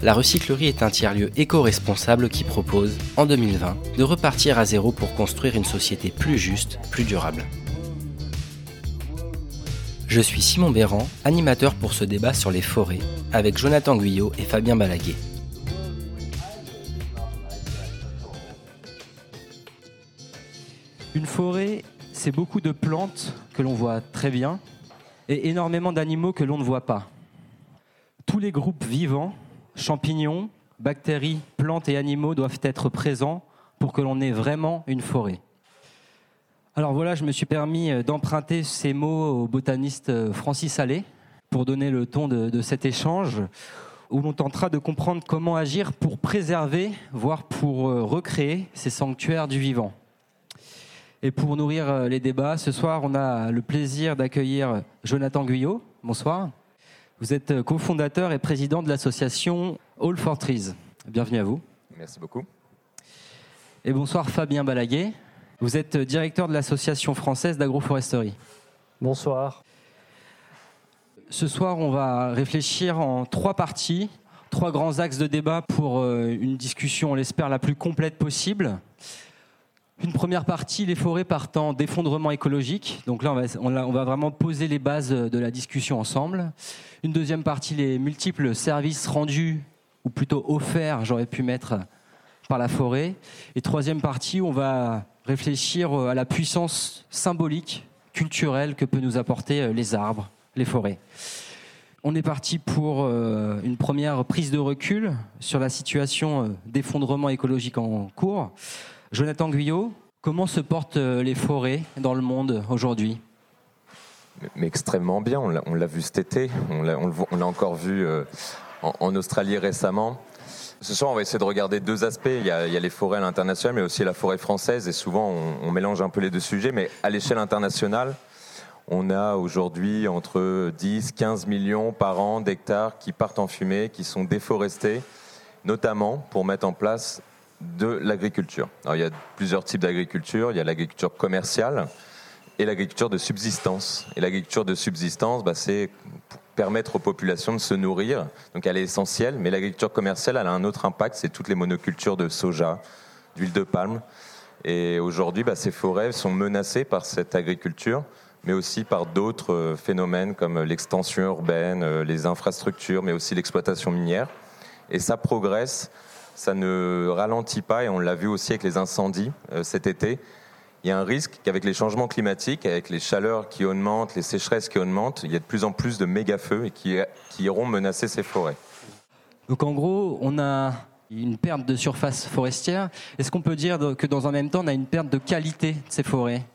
la recyclerie est un tiers-lieu éco-responsable qui propose, en 2020, de repartir à zéro pour construire une société plus juste, plus durable. Je suis Simon Béran, animateur pour ce débat sur les forêts, avec Jonathan Guyot et Fabien Balaguet. Une forêt, c'est beaucoup de plantes que l'on voit très bien et énormément d'animaux que l'on ne voit pas. Tous les groupes vivants champignons, bactéries, plantes et animaux doivent être présents pour que l'on ait vraiment une forêt. Alors voilà, je me suis permis euh, d'emprunter ces mots au botaniste euh, Francis Allais pour donner le ton de, cet échange où l'on tentera de comprendre comment agir pour préserver, voire pour euh, recréer ces sanctuaires du vivant. Et pour nourrir les débats, ce soir, on a le plaisir d'accueillir Jonathan Guyot. Bonsoir. Vous êtes euh, cofondateur et président de l'association All for Trees. Bienvenue à vous. Merci beaucoup. Et bonsoir Fabien Balaguet. Vous êtes euh, directeur de l'association française d'agroforesterie. Bonsoir. Ce soir, on va réfléchir en trois parties, trois grands axes de débat pour euh, une discussion, on l'espère, la plus complète possible. Une première partie, les forêts partant d'effondrement écologique. Donc là, on va, vraiment poser les bases de la discussion ensemble. Une deuxième partie, les multiples services rendus, ou plutôt offerts, j'aurais pu mettre, par la forêt. Et troisième partie, on va réfléchir à la puissance symbolique, culturelle que peut nous apporter les arbres, les forêts. On est parti pour euh, une première prise de recul sur la situation euh, d'effondrement écologique en cours. Jonathan Guyot, comment se portent euh, les forêts dans le monde aujourd'hui? Mais extrêmement bien, on l'a vu cet été, on l'a encore vu euh, en, Australie récemment. Ce soir, on va essayer de regarder deux aspects. Il y a, les forêts à l'international, mais aussi la forêt française. Et souvent, on, mélange un peu les deux sujets. Mais à l'échelle internationale, on a aujourd'hui entre 10, 15 millions par an d'hectares qui partent en fumée, qui sont déforestés, notamment pour mettre en place de l'agriculture. il y a plusieurs types d'agriculture. Il y a l'agriculture commerciale et l'agriculture de subsistance. Et l'agriculture de subsistance, bah, c'est permettre aux populations de se nourrir. Donc elle est essentielle, mais l'agriculture commerciale, elle a un autre impact, c'est toutes les monocultures de soja, d'huile de palme. Et aujourd'hui, bah, ces forêts sont menacées par cette agriculture, mais aussi par d'autres euh, phénomènes comme l'extension urbaine, euh, les infrastructures, mais aussi l'exploitation minière. Et ça progresse ça ne ralentit pas, et on l'a vu aussi avec les incendies euh, cet été. Il y a un risque qu'avec les changements climatiques, avec les chaleurs qui augmentent, les sécheresses qui augmentent, il y a de plus en plus de méga-feux et qui, qui iront menacer ces forêts. Donc en gros, on a une perte de surface forestière. Est-ce qu'on peut dire que dans un même temps, on a une perte de qualité de ces forêts?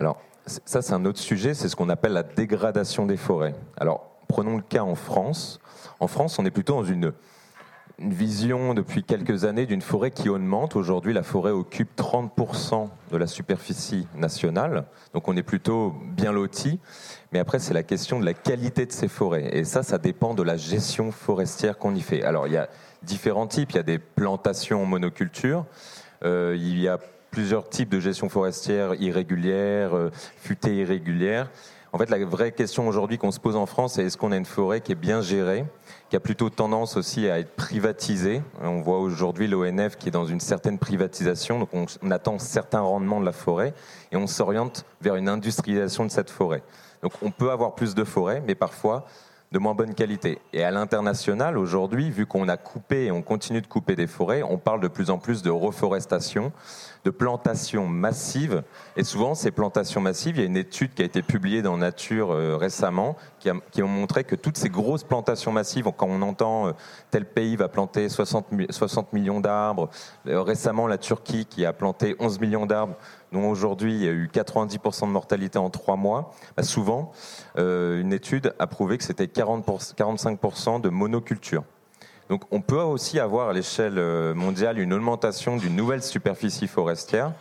Alors, ça, c'est un autre sujet, c'est ce qu'on appelle la dégradation des forêts. Alors, prenons le cas en France. En France, on est plutôt dans une une vision depuis quelques années d'une forêt qui augmente. Aujourd'hui, la forêt occupe 30% de la superficie nationale, donc on est plutôt bien loti. Mais après, c'est la question de la qualité de ces forêts. Et ça, ça dépend de la gestion forestière qu'on y fait. Alors, il y a différents types. Il y a des plantations monoculture. Euh, il y a plusieurs types de gestion forestière irrégulière, euh, futée irrégulière. En fait, la vraie question aujourd'hui qu'on se pose en France, c'est est-ce qu'on a une forêt qui est bien gérée qui a plutôt tendance aussi à être privatisé. On voit aujourd'hui l'ONF qui est dans une certaine privatisation, donc on, attend certains rendements de la forêt et on s'oriente vers une industrialisation de cette forêt. Donc on peut avoir plus de forêts, mais parfois de moins bonne qualité. Et à l'international, aujourd'hui, vu qu'on a coupé et on continue de couper des forêts, on parle de plus en plus de reforestation, de plantations massives. Et souvent, ces plantations massives, il y a une étude qui a été publiée dans Nature euh, récemment qui a, qui montré que toutes ces grosses plantations massives, quand on entend euh, tel pays va planter 60, 60 millions d'arbres, euh, récemment la Turquie qui a planté 11 millions d'arbres, dont aujourd'hui il y a eu 90% de mortalité en trois mois, bah, souvent, une étude a prouvé que c'était 45% de monoculture. Donc on peut aussi avoir à l'échelle euh, mondiale une augmentation d'une nouvelle superficie forestière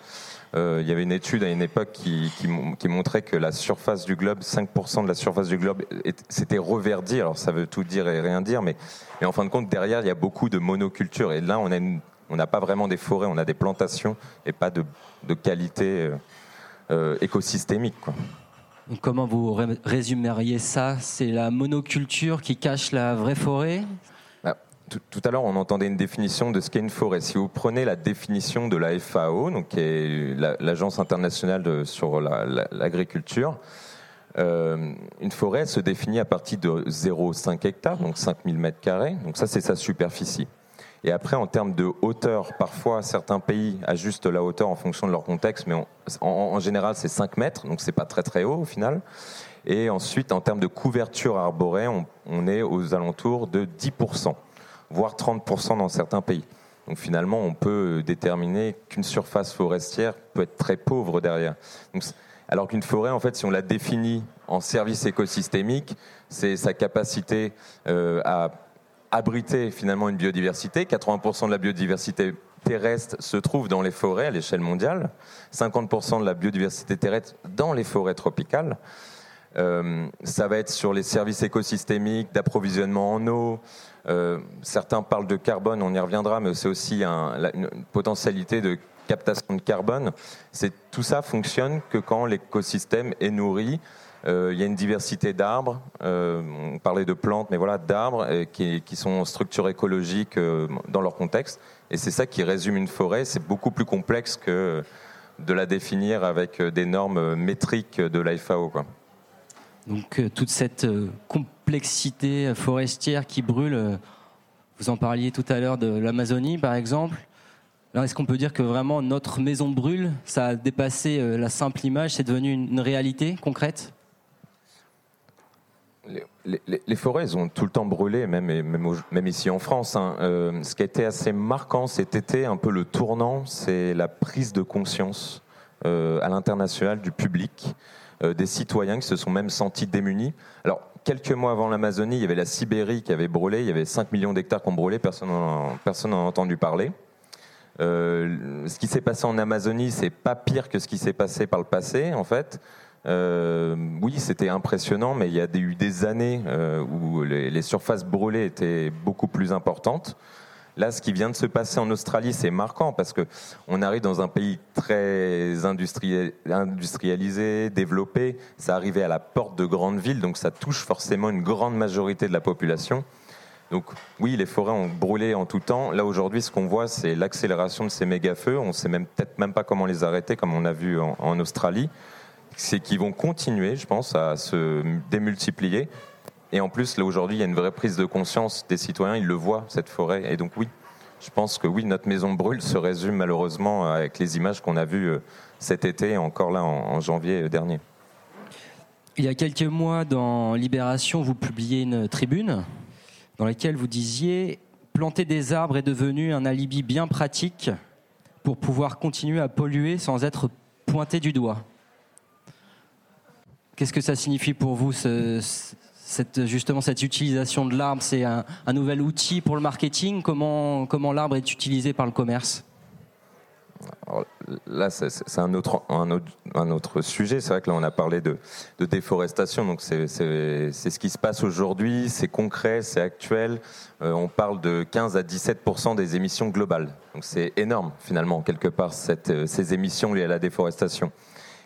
Euh, il y avait une étude à une époque qui, montrait que la surface du globe, 5% de la surface du globe, s'était reverdie. Alors ça veut tout dire et rien dire, mais, mais en fin de compte, derrière, il y a beaucoup de monoculture. Et là, on a on n'a pas vraiment des forêts, on a des plantations et pas de, de qualité euh, euh, écosystémique. Quoi. Comment vous résumeriez ça? C'est la monoculture qui cache la vraie forêt? Tout, à l'heure, on entendait une définition de ce qu'est une forêt. Si vous prenez la définition de la FAO, donc qui est l'Agence internationale sur l'agriculture, euh, une forêt se définit à partir de 0,5 hectares, donc 5000 mètres carrés. Donc ça, c'est sa superficie. Et après, en termes de hauteur, parfois certains pays ajustent la hauteur en fonction de leur contexte, mais en, général, c'est 5 mètres, donc c'est pas très très haut au final. Et ensuite, en termes de couverture arborée, on, est aux alentours de 10% voire 30% dans certains pays. Donc finalement, on peut déterminer qu'une surface forestière peut être très pauvre derrière. alors qu'une forêt, en fait, si on la définit en service écosystémique, c'est sa capacité euh, à abriter finalement une biodiversité. 80% de la biodiversité terrestre se trouve dans les forêts à l'échelle mondiale, 50% de la biodiversité terrestre dans les forêts tropicales. Euh, ça va être sur les services écosystémiques, d'approvisionnement en eau, euh, certains parlent de carbone, on y reviendra, mais c'est aussi une potentialité de captation de carbone. C'est, tout ça fonctionne que quand l'écosystème est nourri. Euh, il y a une diversité d'arbres, euh, on parlait de plantes, mais voilà, d'arbres qui, qui, sont structures écologiques dans leur contexte. Et c'est ça qui résume une forêt. C'est beaucoup plus complexe que de la définir avec des normes métriques de la FAO. Quoi. Donc euh, toute cette euh, complexité forestière qui brûle, euh, vous en parliez tout à l'heure de l'Amazonie par exemple. est-ce qu'on peut dire que vraiment notre maison brûle Ça a dépassé la simple image, c'est devenu une, réalité concrète? Les, forêts, elles ont tout le temps brûlé, même, ici en France. Hein. ce qui a été assez marquant cet été, un peu le tournant, c'est la prise de conscience à l'international du public euh, des citoyens qui se sont même sentis démunis. Alors, quelques mois avant l'Amazonie, il y avait la Sibérie qui avait brûlé, il y avait 5 millions d'hectares qui ont brûlé, personne n'en a entendu parler. Euh, ce qui s'est passé en Amazonie, c'est pas pire que ce qui s'est passé par le passé, en fait. Euh, oui, c'était impressionnant, mais il y a eu des années où les, surfaces brûlées étaient beaucoup plus importantes. Là, ce qui vient de se passer en Australie, c'est marquant parce que on arrive dans un pays très industrialisé, développé. Ça arrivait à la porte de grandes villes, donc ça touche forcément une grande majorité de la population. Donc oui, les forêts ont brûlé en tout temps. Là aujourd'hui, ce qu'on voit, c'est l'accélération de ces méga-feux. On ne sait même peut-être même pas comment les arrêter, comme on a vu en Australie. C'est qu'ils vont continuer, je pense, à se démultiplier. Et en plus, là aujourd'hui, il y a une vraie prise de conscience des citoyens, ils le voient, cette forêt. Et donc oui, je pense que oui, notre maison brûle se résume malheureusement avec les images qu'on a vues euh, cet été, encore là en, janvier dernier. Il y a quelques mois, dans Libération, vous publiez une tribune dans laquelle vous disiez Planter des arbres est devenu un alibi bien pratique pour pouvoir continuer à polluer sans être pointé du doigt. Qu'est-ce que ça signifie pour vous, ce, cette, justement cette utilisation de l'arbre, c'est un, nouvel outil pour le marketing? Comment, comment l'arbre est utilisé par le commerce? Là, c'est un autre, un, autre, sujet. C'est vrai que là, on a parlé de, de déforestation. Donc, c'est ce qui se passe aujourd'hui. C'est concret, c'est actuel. Euh, on parle de 15 à 17% des émissions globales. Donc, c'est énorme, finalement, quelque part, euh, ces émissions liées à la déforestation.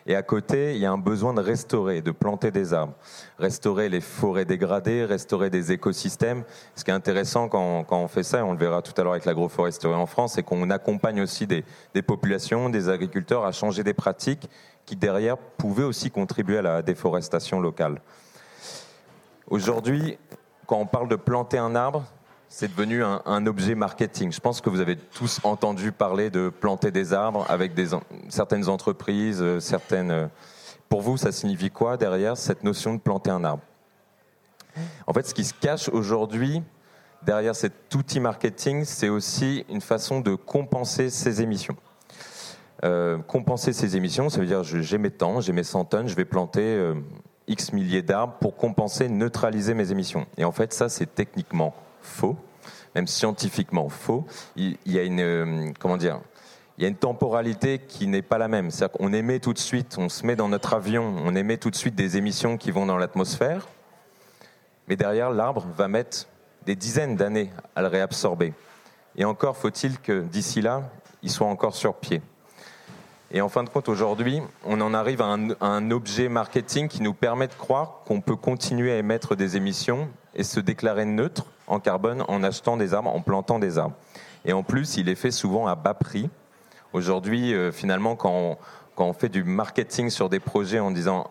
Et à côté, il y a un besoin de restaurer, de planter des arbres, restaurer les forêts dégradées, restaurer des écosystèmes. Ce qui est intéressant quand, on fait ça, et on le verra tout à l'heure avec l'agroforesterie en France, c'est qu'on accompagne aussi des, populations, des agriculteurs à changer des pratiques qui derrière pouvaient aussi contribuer à la déforestation locale. Aujourd'hui, quand on parle de planter un arbre, c'est devenu un, objet marketing. Je pense que vous avez tous entendu parler de planter des arbres avec certaines entreprises, euh, certaines. Euh, pour vous, ça signifie quoi derrière cette notion de planter un arbre? En fait, ce qui se cache aujourd'hui derrière cet outil marketing, c'est aussi une façon de compenser ces émissions. Euh, compenser ces émissions, ça veut dire j'ai mes temps, j'ai mes 100 tonnes, je vais planter X milliers d'arbres pour compenser, neutraliser mes émissions. Et en fait, ça, c'est techniquement faux, même scientifiquement faux. Il, y a une, euh, comment dire, il y a une temporalité qui n'est pas la même. C'est-à-dire qu'on émet tout de suite, on se met dans notre avion, on émet tout de suite des émissions qui vont dans l'atmosphère, mais derrière, l'arbre va mettre des dizaines d'années à le réabsorber. Et encore faut-il que d'ici là, il soit encore sur pied. Et en fin de compte, aujourd'hui, on en arrive à un, à un, objet marketing qui nous permet de croire qu'on peut continuer à émettre des émissions et se déclarer neutre en carbone en achetant des arbres, en plantant des arbres. Et en plus, il est fait souvent à bas prix. Aujourd'hui, euh, finalement, quand on, quand on fait du marketing sur des projets en disant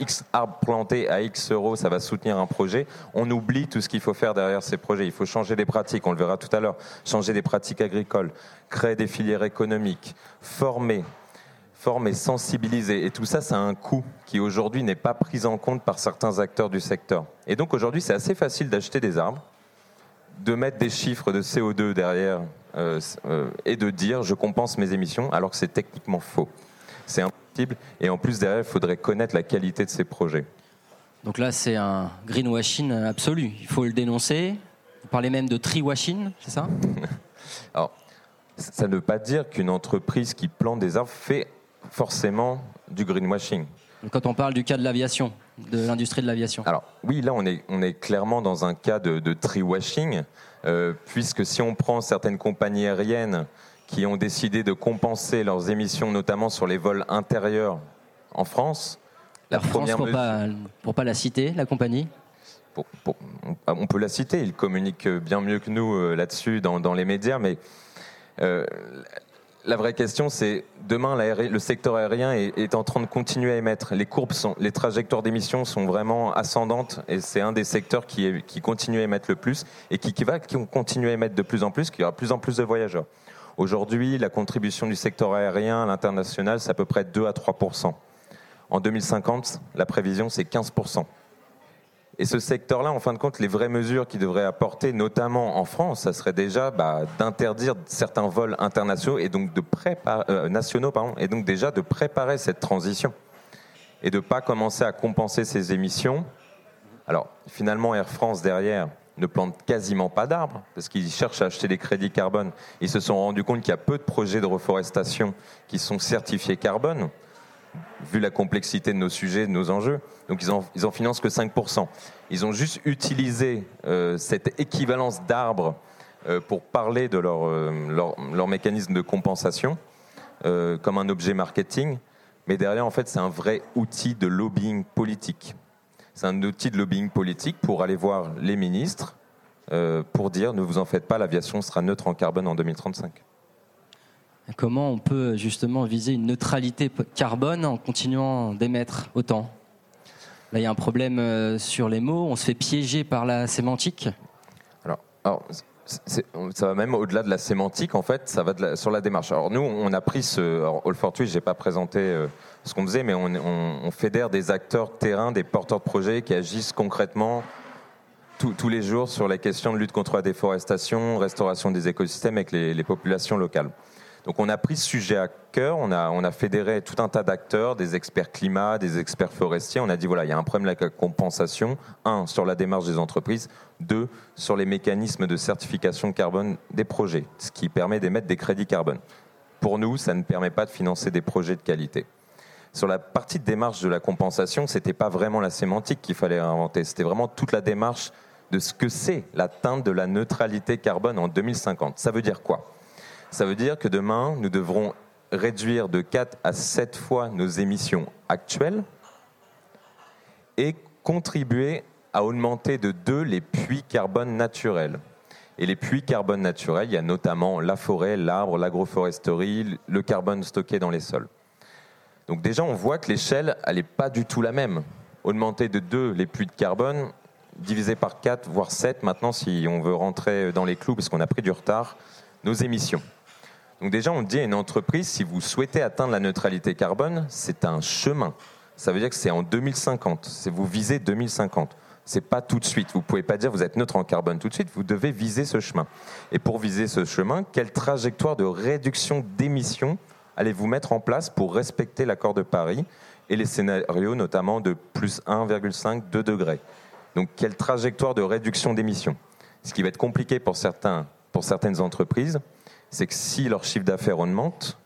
X arbres plantés à X euros, ça va soutenir un projet. On oublie tout ce qu'il faut faire derrière ces projets. Il faut changer des pratiques, on le verra tout à l'heure, changer des pratiques agricoles, créer des filières économiques, former, former, sensibiliser. Et tout ça, ça a un coût qui aujourd'hui n'est pas pris en compte par certains acteurs du secteur. Et donc aujourd'hui, c'est assez facile d'acheter des arbres, de mettre des chiffres de CO2 derrière euh, euh, et de dire je compense mes émissions alors que c'est techniquement faux. C'est impossible et en plus derrière il faudrait connaître la qualité de ces projets. Donc là c'est un greenwashing absolu, il faut le dénoncer. Vous parlez même de tree-washing, c'est ça? Alors ça ne veut pas dire qu'une entreprise qui plante des arbres fait forcément du greenwashing. Quand on parle du cas de l'aviation, de l'industrie de l'aviation. Alors oui, là on est, on est clairement dans un cas de, de tree washing, euh, puisque si on prend certaines compagnies aériennes qui ont décidé de compenser leurs émissions, notamment sur les vols intérieurs en France, la première France, pour pas pour pas la citer, la compagnie. Pour, pour, on peut la citer, ils communiquent bien mieux que nous euh, là-dessus dans, dans, les médias, mais euh, la vraie question, c'est demain, le secteur aérien est, en train de continuer à émettre. Les courbes, sont, les trajectoires d'émissions sont vraiment ascendantes et c'est un des secteurs qui, continue à émettre le plus et qui, va continuer à émettre de plus en plus, qu'il y aura de plus en plus de voyageurs. Aujourd'hui, la contribution du secteur aérien à l'international, c'est à peu près 2 à 3 En 2050, la prévision, c'est 15 et ce secteur-là, en fin de compte, les vraies mesures qu'il devrait apporter, notamment en France, ça serait déjà bah, d'interdire certains vols internationaux et donc de préparer, euh, nationaux, et donc déjà de préparer cette transition et de ne pas commencer à compenser ces émissions. Alors finalement, Air France derrière ne plante quasiment pas d'arbres parce qu'ils cherchent à acheter des crédits carbone. Ils se sont rendus compte qu'il y a peu de projets de reforestation qui sont certifiés carbone vu la complexité de nos sujets, de nos enjeux. Donc ils en, financent que 5%. Ils ont juste utilisé euh, cette équivalence d'arbres euh, pour parler de leur, euh, mécanisme de compensation comme un objet marketing. Mais derrière, en fait, c'est un vrai outil de lobbying politique. C'est un outil de lobbying politique pour aller voir les ministres pour dire ne vous en faites pas, l'aviation sera neutre en carbone en 2035. Comment on peut justement viser une neutralité carbone en continuant d'émettre autant? Là, il y a un problème euh, sur les mots. On se fait piéger par la sémantique. Alors, ça va même au-delà de la sémantique. En fait, ça va sur la démarche. Alors nous, on a pris ce. Alors, All for Twitch, j'ai pas présenté euh, ce qu'on faisait, mais on, fédère des acteurs de terrain, des porteurs de projets qui agissent concrètement tous les jours sur la question de lutte contre la déforestation, restauration des écosystèmes avec les populations locales. Donc on a pris ce sujet à cœur, on a, fédéré tout un tas d'acteurs, des experts climat, des experts forestiers. On a dit voilà, il y a un problème avec la compensation. Un, sur la démarche des entreprises. Deux, sur les mécanismes de certification carbone des projets, ce qui permet d'émettre des crédits carbone. Pour nous, ça ne permet pas de financer des projets de qualité. Sur la partie de démarche de la compensation, c'était pas vraiment la sémantique qu'il fallait inventer, c'était vraiment toute la démarche de ce que c'est l'atteinte de la neutralité carbone en 2050. Ça veut dire quoi? Ça veut dire que demain, nous devrons réduire de 4 à 7 fois nos émissions actuelles et contribuer à augmenter de 2 les puits carbone naturels. Et les puits carbone naturels, il y a notamment la forêt, l'arbre, l'agroforesterie, le carbone stocké dans les sols. Donc déjà, on voit que l'échelle, elle n'est pas du tout la même. Augmenter de 2 les puits de carbone, divisé par 4, voire 7 maintenant, si on veut rentrer dans les clous, parce qu'on a pris du retard, nos émissions. Donc déjà, on dit à une entreprise, si vous souhaitez atteindre la neutralité carbone, c'est un chemin. Ça veut dire que c'est en 2050. C'est vous visez 2050. C'est pas tout de suite. Vous pouvez pas dire vous êtes neutre en carbone tout de suite. Vous devez viser ce chemin. Et pour viser ce chemin, quelle trajectoire de réduction d'émissions allez-vous mettre en place pour respecter l'accord de Paris et les scénarios notamment de plus 1,5, 2 degrés? Donc quelle trajectoire de réduction d'émissions? Ce qui va être compliqué pour, certains, pour certaines entreprises, c'est que si leur chiffre d'affaires augmente,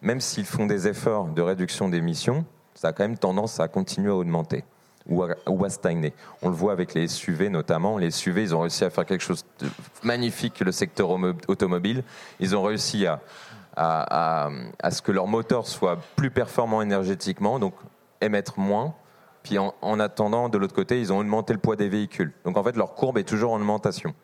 même s'ils font des efforts de réduction d'émissions, ça a quand même tendance à continuer à augmenter ou à, stagner. On le voit avec les SUV notamment. Les SUV, ils ont réussi à faire quelque chose de magnifique, le secteur automobile. Ils ont réussi à, à, ce que leur moteur soit plus performant énergétiquement, donc émettre moins. Puis en, en attendant, de l'autre côté, ils ont augmenté le poids des véhicules. Donc en fait, leur courbe est toujours en augmentation.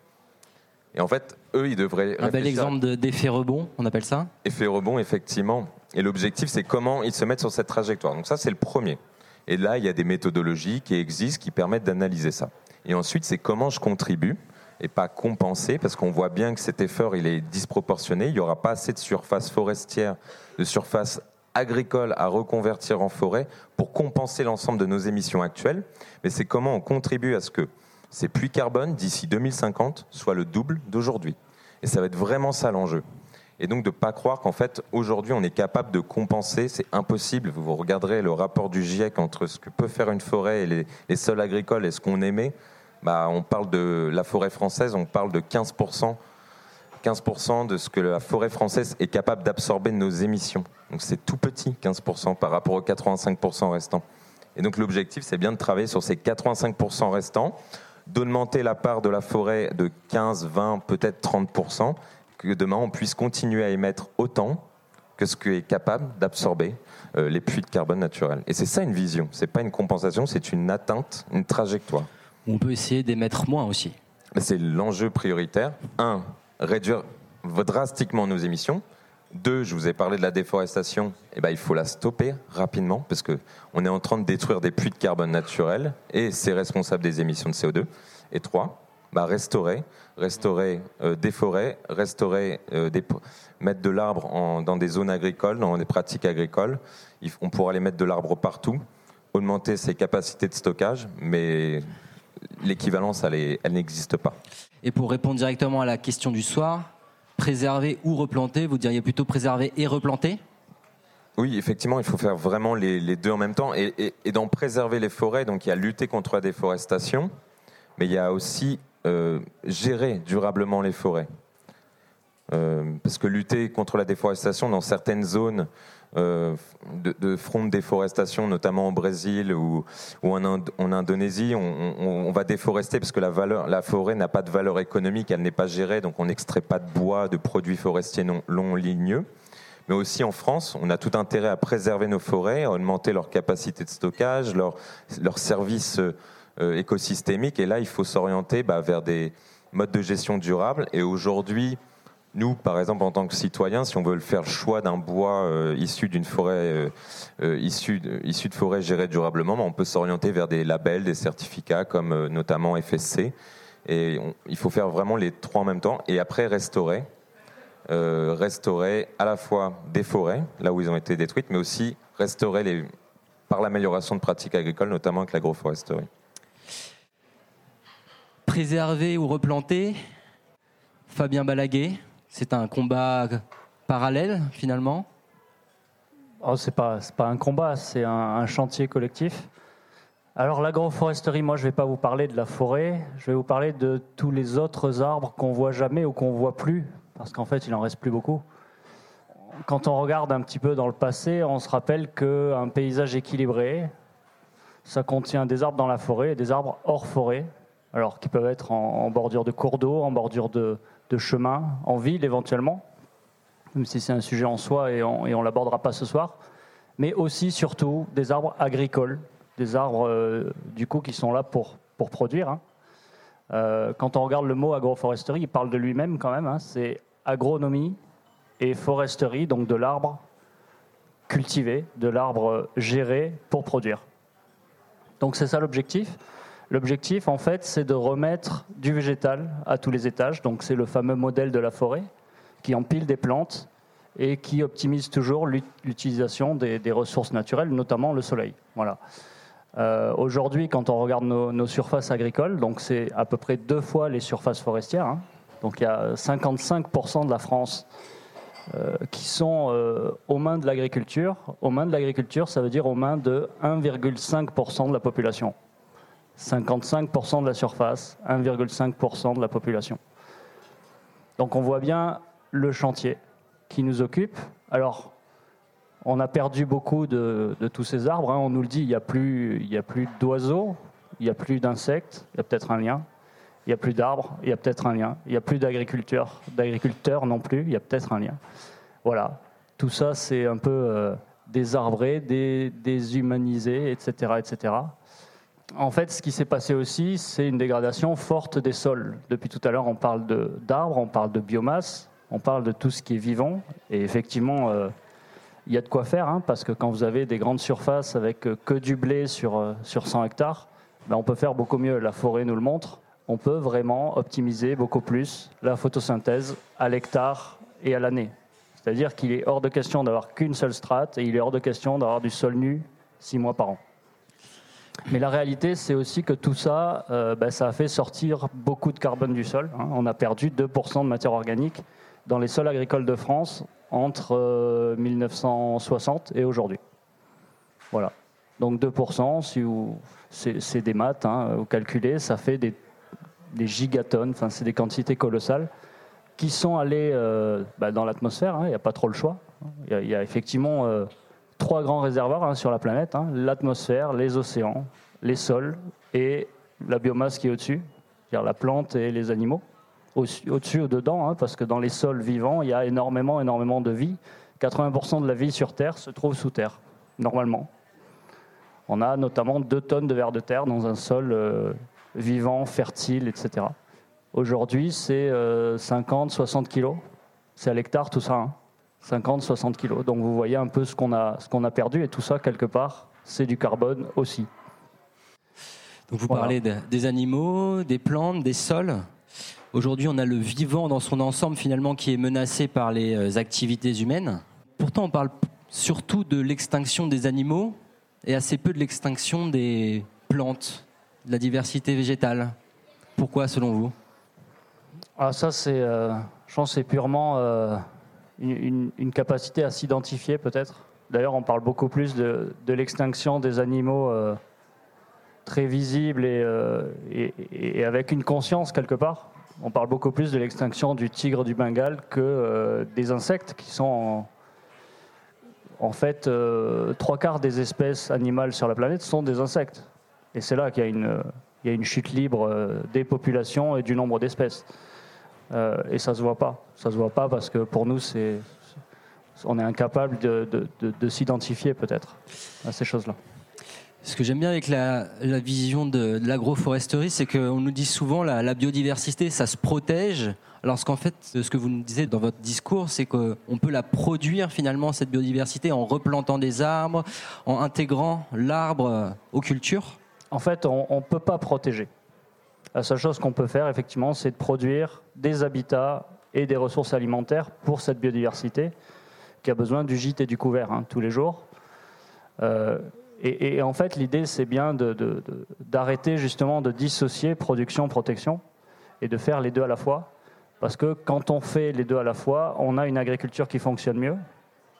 Et en fait, eux, ils devraient. Un bel exemple d'effet rebond, on appelle ça Effet rebond, effectivement. Et l'objectif, c'est comment ils se mettent sur cette trajectoire. Donc ça, c'est le premier. Et là, il y a des méthodologies qui existent qui permettent d'analyser ça. Et ensuite, c'est comment je contribue et pas compenser, parce qu'on voit bien que cet effort, il est disproportionné. Il n'y aura pas assez de surface forestière, de surface agricole à reconvertir en forêt pour compenser l'ensemble de nos émissions actuelles. Mais c'est comment on contribue à ce que ces puits carbone, d'ici 2050, soient le double d'aujourd'hui. Et ça va être vraiment ça l'enjeu. Et donc de ne pas croire qu'en fait, aujourd'hui, on est capable de compenser, c'est impossible. Vous regarderez le rapport du GIEC entre ce que peut faire une forêt et les, sols agricoles et ce qu'on émet. Bah, on parle de la forêt française, on parle de 15%, 15% de ce que la forêt française est capable d'absorber nos émissions. Donc c'est tout petit, 15% par rapport aux 85% restants. Et donc l'objectif, c'est bien de travailler sur ces 85% restants d'augmenter la part de la forêt de 15, 20, peut-être 30%, que demain on puisse continuer à émettre autant que ce qui est capable d'absorber euh, les puits de carbone naturels. Et c'est ça une vision, c'est pas une compensation, c'est une atteinte, une trajectoire. On peut essayer d'émettre moins aussi. C'est l'enjeu prioritaire. Un, réduire drastiquement nos émissions. Deux, je vous ai parlé de la déforestation. Eh ben, il faut la stopper rapidement parce qu'on est en train de détruire des puits de carbone naturels et c'est responsable des émissions de CO2. Et trois, bah, restaurer, restaurer euh, des forêts, restaurer, euh, mettre de l'arbre dans des zones agricoles, dans des pratiques agricoles. on pourra les mettre de l'arbre partout, augmenter ses capacités de stockage, mais l'équivalence, elle n'existe pas. Et pour répondre directement à la question du soir, préserver ou replanter Vous diriez plutôt préserver et replanter? Oui, effectivement, il faut faire vraiment les, deux en même temps. Et, dans préserver les forêts, donc il y a lutter contre la déforestation, mais il y a aussi euh, gérer durablement les forêts. Euh, parce que lutter contre la déforestation dans certaines zones euh, de, front de déforestation, notamment au Brésil ou, en, Indonésie, on, va déforester parce que la, forêt n'a pas de valeur économique, elle n'est pas gérée, donc on n'extrait pas de bois, de produits forestiers non, ligneux. Mais aussi en France, on a tout intérêt à préserver nos forêts, à augmenter leur capacité de stockage, leur, leur service euh, écosystémique. Et là, il faut s'orienter bah, vers des modes de gestion durables. Et aujourd'hui, nous, par exemple, en tant que citoyens, si on veut faire le choix d'un bois euh, issu d'une forêt, euh, euh de, durablement, on peut s'orienter vers des labels, des certificats comme notamment FSC. Et il faut faire vraiment les trois en même temps. Et après, restaurer. restaurer à la fois des forêts, là où ils ont été détruites, mais aussi restaurer les, par l'amélioration de pratiques agricoles, notamment avec l'agroforesterie. Préserver ou replanter? Fabien Balaguer c'est un combat parallèle finalement oh, Ce n'est pas, pas un combat, c'est un, chantier collectif. Alors l'agroforesterie, moi je ne vais pas vous parler de la forêt, je vais vous parler de tous les autres arbres qu'on voit jamais ou qu'on voit plus, parce qu'en fait il en reste plus beaucoup. Quand on regarde un petit peu dans le passé, on se rappelle qu'un paysage équilibré, ça contient des arbres dans la forêt et des arbres hors forêt, alors qui peuvent être en bordure de cours d'eau, en bordure de, de chemin en ville éventuellement, même si c'est un sujet en soi et on ne l'abordera pas ce soir, mais aussi surtout des arbres agricoles, des arbres euh, du coup qui sont là pour, pour produire. Hein. Euh, quand on regarde le mot agroforesterie, il parle de lui-même quand même, hein. c'est agronomie et foresterie, donc de l'arbre cultivé, de l'arbre géré pour produire. Donc c'est ça l'objectif. L'objectif, en fait, c'est de remettre du végétal à tous les étages. Donc, c'est le fameux modèle de la forêt qui empile des plantes et qui optimise toujours l'utilisation des, ressources naturelles, notamment le soleil. Voilà. Euh, aujourd'hui, quand on regarde nos, surfaces agricoles, donc c'est à peu près deux fois les surfaces forestières. Hein. Donc il y a 55% de la France euh, qui sont euh, aux mains de l'agriculture. Aux mains de l'agriculture, ça veut dire aux mains de 1,5% de la population. 55% de la surface, 1,5% de la population. Donc on voit bien le chantier qui nous occupe. Alors, on a perdu beaucoup de, tous ces arbres. Hein. On nous le dit, il n'y a plus, il plus d'oiseaux, il n'y a plus d'insectes, il y a peut-être un lien. Il n'y a plus d'arbres, il y a peut-être un lien. Il n'y a plus d'agriculteurs, d'agriculteurs non plus, il y a peut-être un lien. Voilà, tout ça c'est un peu euh, désarbré, déshumanisé, etc., etc. En fait, ce qui s'est passé aussi, c'est une dégradation forte des sols. Depuis tout à l'heure, on parle d'arbres, on parle de biomasse, on parle de tout ce qui est vivant. Et effectivement, euh, il y a de quoi faire, hein, parce que quand vous avez des grandes surfaces avec euh, que du blé sur, sur 100 hectares, ben, on peut faire beaucoup mieux. La forêt nous le montre. On peut vraiment optimiser beaucoup plus la photosynthèse à l'hectare et à l'année. C'est-à-dire qu'il est hors de question d'avoir qu'une seule strate et il est hors de question d'avoir du sol nu six mois par an. Mais la réalité, c'est aussi que tout ça, euh, ben, ça a fait sortir beaucoup de carbone du sol. Hein. On a perdu 2% de matière organique dans les sols agricoles de France entre 1960 euh, et aujourd'hui. Voilà. Donc 2%, si c'est, des maths, hein, vous calculez, ça fait des, gigatonnes, enfin c'est des quantités colossales qui sont allés euh, bah, dans l'atmosphère, hein, il n'y a pas trop le choix. Il y, a effectivement trois grands réservoirs hein, sur la planète, hein. l'atmosphère, les océans, les sols et la biomasse qui est au-dessus, c'est-à-dire la plante et les animaux. Au-dessus ou dedans, parce que dans les sols vivants, il y a énormément, énormément de vie. 80% de la vie sur Terre se trouve sous terre, normalement. On a notamment 2 tonnes de vers de terre dans un sol euh, vivant, fertile, etc. Aujourd'hui, c'est 50, euh, 60 kilos. C'est à l'hectare tout ça. 50, hein. 60 kilos. Donc vous voyez un peu ce qu'on a, qu'on a perdu et tout ça, quelque part, c'est du carbone aussi. Donc vous parlez des animaux, des plantes, des sols. Aujourd'hui, on a le vivant dans son ensemble finalement qui est menacé par les euh, activités humaines. Pourtant, on parle surtout de l'extinction des animaux et assez peu de l'extinction des plantes, de la diversité végétale. Pourquoi, selon vous? Ah, ça, c'est, euh, je pense, c'est purement euh, une, capacité à s'identifier, peut-être. D'ailleurs, on parle beaucoup plus de, l'extinction des animaux euh, très visibles et, et, avec une conscience quelque part. On parle beaucoup plus de l'extinction du tigre du Bengale que des insectes qui sont en, fait trois quarts des espèces animales sur la planète sont des insectes. Et c'est là qu'il y a une chute libre des populations et du nombre d'espèces. Euh, et ça se voit pas. Ça se voit pas parce que pour nous, c'est, on est incapable de, de, s'identifier peut-être à ces choses-là. Ce que j'aime bien avec la, la vision de, l'agroforesterie, c'est qu'on nous dit souvent la, la biodiversité, ça se protège, alors qu'en fait, ce que vous nous disiez dans votre discours, c'est qu'on peut la produire finalement, cette biodiversité, en replantant des arbres, en intégrant l'arbre aux cultures En fait, on ne peut pas protéger. La seule chose qu'on peut faire, effectivement, c'est de produire des habitats et des ressources alimentaires pour cette biodiversité qui a besoin du gîte et du couvert hein, tous les jours. Euh, et, en fait, l'idée, c'est bien d'arrêter justement de dissocier production-protection et de faire les deux à la fois. Parce que quand on fait les deux à la fois, on a une agriculture qui fonctionne mieux,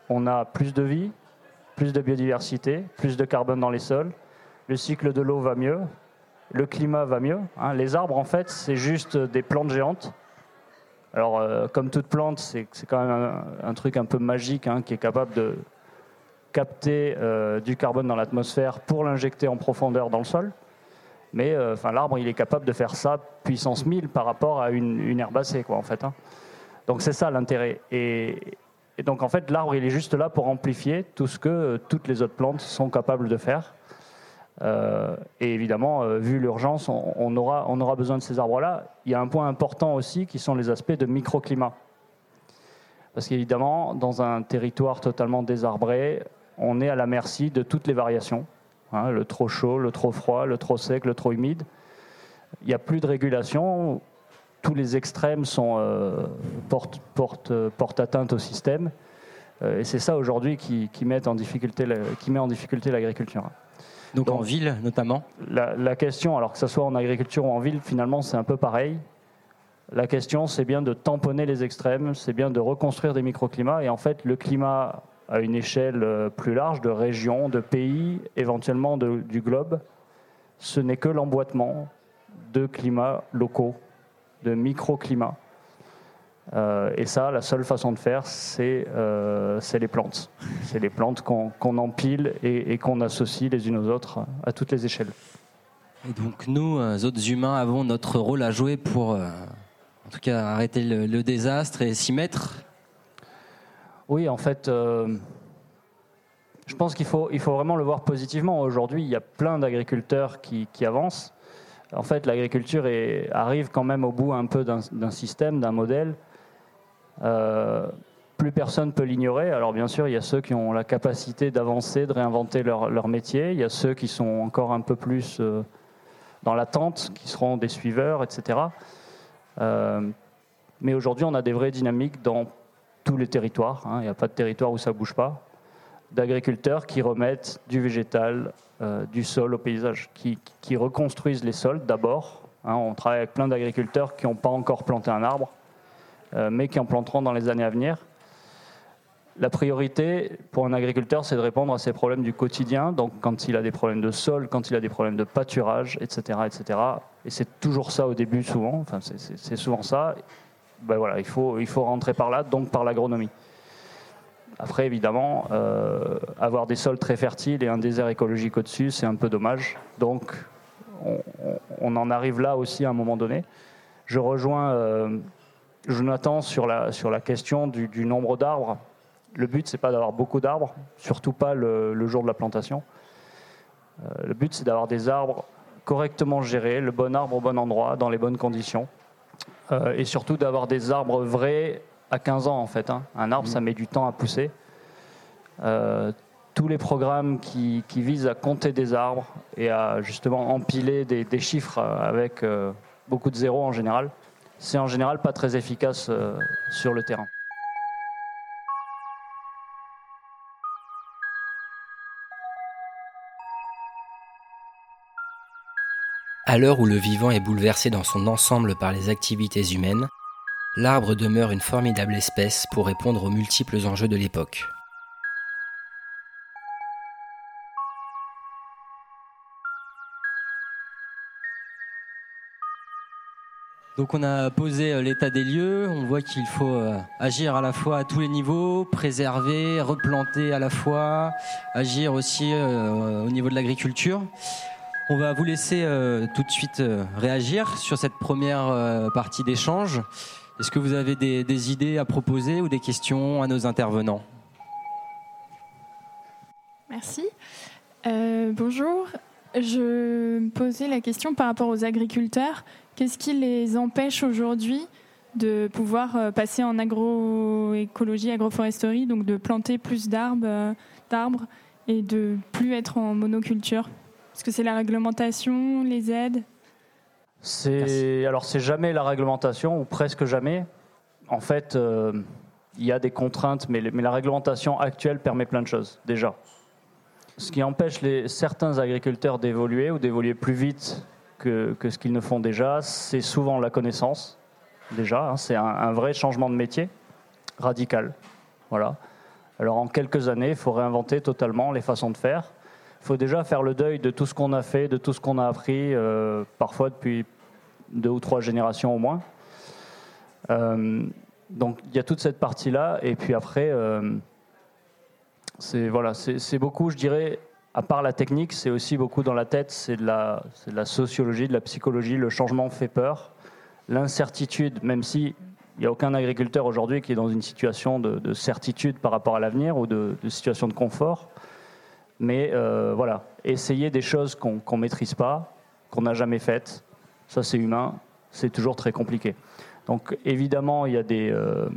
on a plus de vie, plus de biodiversité, plus de carbone dans les sols, le cycle de l'eau va mieux, le climat va mieux. Hein. Les arbres, en fait, c'est juste des plantes géantes. Alors, euh, comme toute plante, c'est quand même un, truc un peu magique hein, qui est capable de capter euh, du carbone dans l'atmosphère pour l'injecter en profondeur dans le sol. Mais euh, l'arbre, il est capable de faire ça puissance 1000 par rapport à une, herbacée, quoi, en fait. Hein. Donc, c'est ça l'intérêt. Et, et, donc, en fait, l'arbre, il est juste là pour amplifier tout ce que toutes les autres plantes sont capables de faire. Euh, et évidemment, euh, vu l'urgence, on, aura, besoin de ces arbres-là. Il y a un point important aussi qui sont les aspects de microclimat. Parce qu'évidemment, dans un territoire totalement désarbré, on est à la merci de toutes les variations. Hein, le trop chaud, le trop froid, le trop sec, le trop humide. Il n'y a plus de régulation. Tous les extrêmes euh, portent, atteinte au système. et c'est ça aujourd'hui qui, met en difficulté l'agriculture. Donc, en ville notamment la, question, alors que ce soit en agriculture ou en ville, finalement c'est un peu pareil. La question c'est bien de tamponner les extrêmes, c'est bien de reconstruire des microclimats. Et en fait, le climat à une échelle euh, plus large, de régions, de pays, éventuellement du globe, ce n'est que l'emboîtement de climats locaux, de microclimats. Euh, et ça, la seule façon de faire, c'est euh, les plantes. C'est les plantes qu'on empile et, qu'on associe les unes aux autres à toutes les échelles. Et donc nous, euh, autres humains, avons notre rôle à jouer pour, en tout cas, arrêter le, désastre et s'y mettre Oui, en fait, je pense qu'il faut, il faut vraiment le voir positivement. Aujourd'hui, il y a plein d'agriculteurs qui, qui avancent. En fait, l'agriculture arrive quand même au bout un peu d'un système, d'un modèle euh, plus personne peut l'ignorer. Alors bien sûr, il y a ceux qui ont la capacité d'avancer, de réinventer leur, métier. Il y a ceux qui sont encore un peu plus euh, dans l'attente, qui seront des suiveurs, etc. Euh, mais aujourd'hui, on a des vraies dynamiques dans tous les territoires. Hein. Il n'y a pas de territoire où ça ne bouge pas. D'agriculteurs qui remettent du végétal, du sol au paysage, qui, reconstruisent les sols d'abord. Hein. On travaille avec plein d'agriculteurs qui n'ont pas encore planté un arbre euh, mais qui en planteront dans les années à venir. La priorité pour un agriculteur, c'est de répondre à ses problèmes du quotidien, donc quand il a des problèmes de sol, quand il a des problèmes de pâturage, etc. etc. Et c'est toujours ça au début, souvent, c'est souvent ça. Ben voilà, il, faut, il faut rentrer par là, donc par l'agronomie. Après, évidemment, euh, avoir des sols très fertiles et un désert écologique au-dessus, c'est un peu dommage. Donc, on, en arrive là aussi à un moment donné. Je rejoins euh, Jonathan sur la, sur la question du, nombre d'arbres. Le but, c'est pas d'avoir beaucoup d'arbres, surtout pas le, jour de la plantation. Euh, le but, c'est d'avoir des arbres correctement gérés, le bon arbre au bon endroit, dans les bonnes conditions. Euh, et surtout d'avoir des arbres vrais à 15 ans, en fait. Hein. Un arbre, ça met du temps à pousser. Euh, tous les programmes qui, visent à compter des arbres et à justement empiler des, des chiffres avec beaucoup de zéros en général, c'est en général pas très efficace sur le terrain. À l'heure où le vivant est bouleversé dans son ensemble par les activités humaines, l'arbre demeure une formidable espèce pour répondre aux multiples enjeux de l'époque. Donc on a posé euh, l'état des lieux, on voit qu'il faut euh, agir à la fois à tous les niveaux, préserver, replanter à la fois, agir aussi euh, au niveau de l'agriculture. On va vous laisser tout de suite réagir sur cette première partie d'échange. Est-ce que vous avez des, idées à proposer ou des questions à nos intervenants? Merci. bonjour. Je me posais la question par rapport aux agriculteurs. Qu'est-ce qui les empêche aujourd'hui de pouvoir euh, passer en agroécologie, agroforesterie, donc de planter plus d'arbres, euh, d'arbres et de plus être en monoculture? Est-ce que c'est la réglementation, les aides? C'est alors c'est jamais la réglementation ou presque jamais. En fait, euh, il y a des contraintes, mais, mais, la réglementation actuelle permet plein de choses déjà. Ce qui empêche les, certains agriculteurs d'évoluer ou d'évoluer plus vite que, ce qu'ils ne font déjà, c'est souvent la connaissance. Déjà, hein, c'est un, vrai changement de métier radical. Voilà. Alors en quelques années, il faut réinventer totalement les façons de faire. Il faut déjà faire le deuil de tout ce qu'on a fait, de tout ce qu'on a appris, euh, parfois depuis deux ou trois générations au moins. Euh, donc il y a toute cette partie-là, et puis après, euh, c'est voilà, beaucoup, je dirais, à part la technique, c'est aussi beaucoup dans la tête, c'est de, la, de la sociologie, de la psychologie. Le changement fait peur. L'incertitude, même si il n'y a aucun agriculteur aujourd'hui qui est dans une situation de, certitude par rapport à l'avenir ou de, situation de confort. Mais euh, voilà, essayer des choses qu'on ne maîtrise pas, qu'on n'a jamais faites, ça c'est humain, c'est toujours très compliqué. Donc évidemment, il y a des... Euh,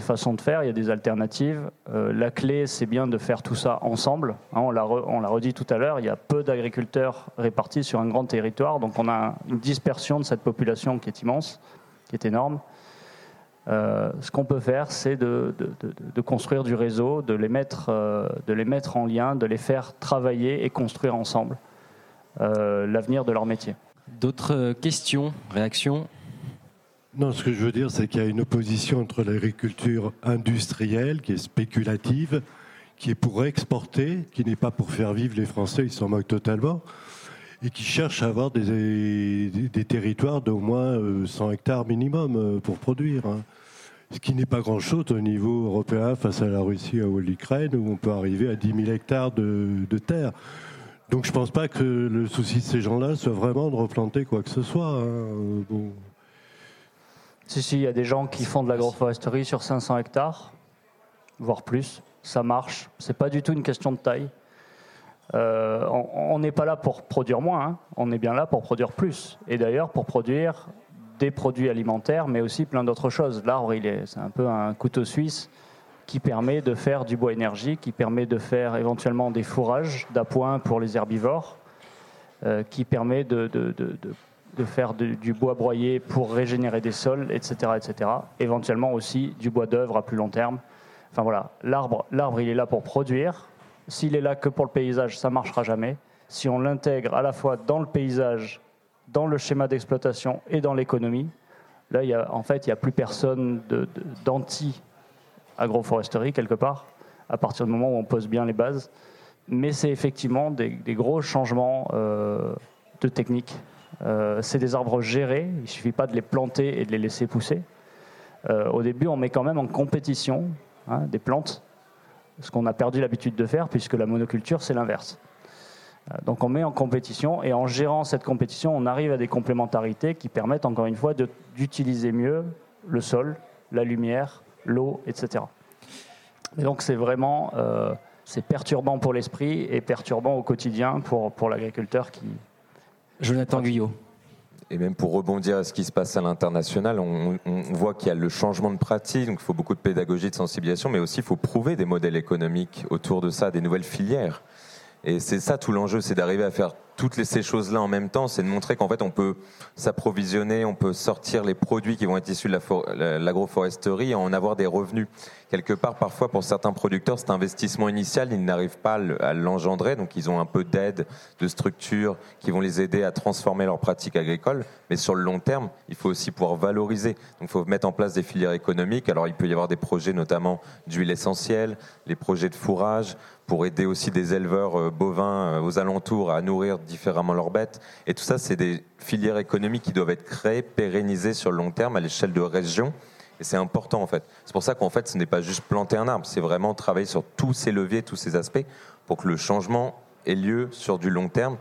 façons de faire, il y a des alternatives. Euh, la clé, c'est bien de faire tout ça ensemble. Hein, on l'a redit tout à l'heure, il y a peu d'agriculteurs répartis sur un grand territoire, donc on a une dispersion de cette population qui est immense, qui est énorme. Euh, ce qu'on peut faire, c'est de, construire du réseau, de les, mettre, euh, de les mettre en lien, de les faire travailler et construire ensemble l'avenir de leur métier. D'autres questions, réactions? Non, ce que je veux dire, c'est qu'il y a une opposition entre l'agriculture industrielle, qui est spéculative, qui est pour exporter, qui n'est pas pour faire vivre les Français, ils s'en moquent totalement, et qui cherchent à avoir des, territoires d'au moins 100 hectares minimum pour produire. Hein. Ce qui n'est pas grand-chose au niveau européen face à la Russie ou l'Ukraine, où on peut arriver à 10 000 hectares de, de terre. Donc je ne pense pas que le souci de ces gens-là soit vraiment de replanter quoi que ce soit. Hein. Si, si, il y a des gens qui font de l'agroforesterie sur 500 hectares, voire plus. Ça marche. C'est pas du tout une question de taille. Euh, on n'est pas là pour produire moins, hein. on est bien là pour produire plus. Et d'ailleurs pour produire des produits alimentaires, mais aussi plein d'autres choses. L'arbre, c'est un peu un couteau suisse qui permet de faire du bois énergie, qui permet de faire éventuellement des fourrages d'appoint pour les herbivores, euh, qui permet de, de, faire du bois broyé pour régénérer des sols, etc., etc. Éventuellement aussi du bois d'œuvre à plus long terme. Enfin voilà, l'arbre, l'arbre, il est là pour produire. S'il est là que pour le paysage, ça marchera jamais. Si on l'intègre à la fois dans le paysage, dans le schéma d'exploitation et dans l'économie, là, en fait, il n'y a plus personne d'anti agroforesterie quelque part, à partir du moment où on pose bien les bases. Mais c'est effectivement des, gros changements euh, de technique. Euh, c'est des arbres gérés, il ne suffit pas de les planter et de les laisser pousser. Euh, au début, on met quand même en compétition hein, des plantes, ce qu'on a perdu l'habitude de faire, puisque la monoculture, c'est l'inverse. Donc on met en compétition et en gérant cette compétition, on arrive à des complémentarités qui permettent encore une fois d'utiliser mieux le sol, la lumière, l'eau, etc. Et donc c'est vraiment euh, perturbant pour l'esprit et perturbant au quotidien pour, pour l'agriculteur qui... Jonathan Guyot. Et même pour rebondir à ce qui se passe à l'international, on, voit qu'il y a le changement de pratique, donc il faut beaucoup de pédagogie, de sensibilisation, mais aussi il faut prouver des modèles économiques autour de ça, des nouvelles filières. Et c'est ça tout l'enjeu, c'est d'arriver à faire toutes ces choses-là en même temps, c'est de montrer qu'en fait on peut s'approvisionner, on peut sortir les produits qui vont être issus de l'agroforesterie et en avoir des revenus. Quelque part, parfois pour certains producteurs, cet investissement initial, ils n'arrivent pas à l'engendrer, donc ils ont un peu d'aide, de structures qui vont les aider à transformer leurs pratiques agricoles. Mais sur le long terme, il faut aussi pouvoir valoriser. Donc il faut mettre en place des filières économiques. Alors il peut y avoir des projets notamment d'huile essentielle, les projets de fourrage, pour aider aussi des éleveurs euh, bovins euh, aux alentours à nourrir différemment leurs bêtes. Et tout ça, c'est des filières économiques qui doivent être créées, pérennisées sur le long terme à l'échelle de régions. Et c'est important en fait. C'est pour ça qu'en fait, ce n'est pas juste planter un arbre, c'est vraiment travailler sur tous ces leviers, tous ces aspects, pour que le changement ait lieu sur du long terme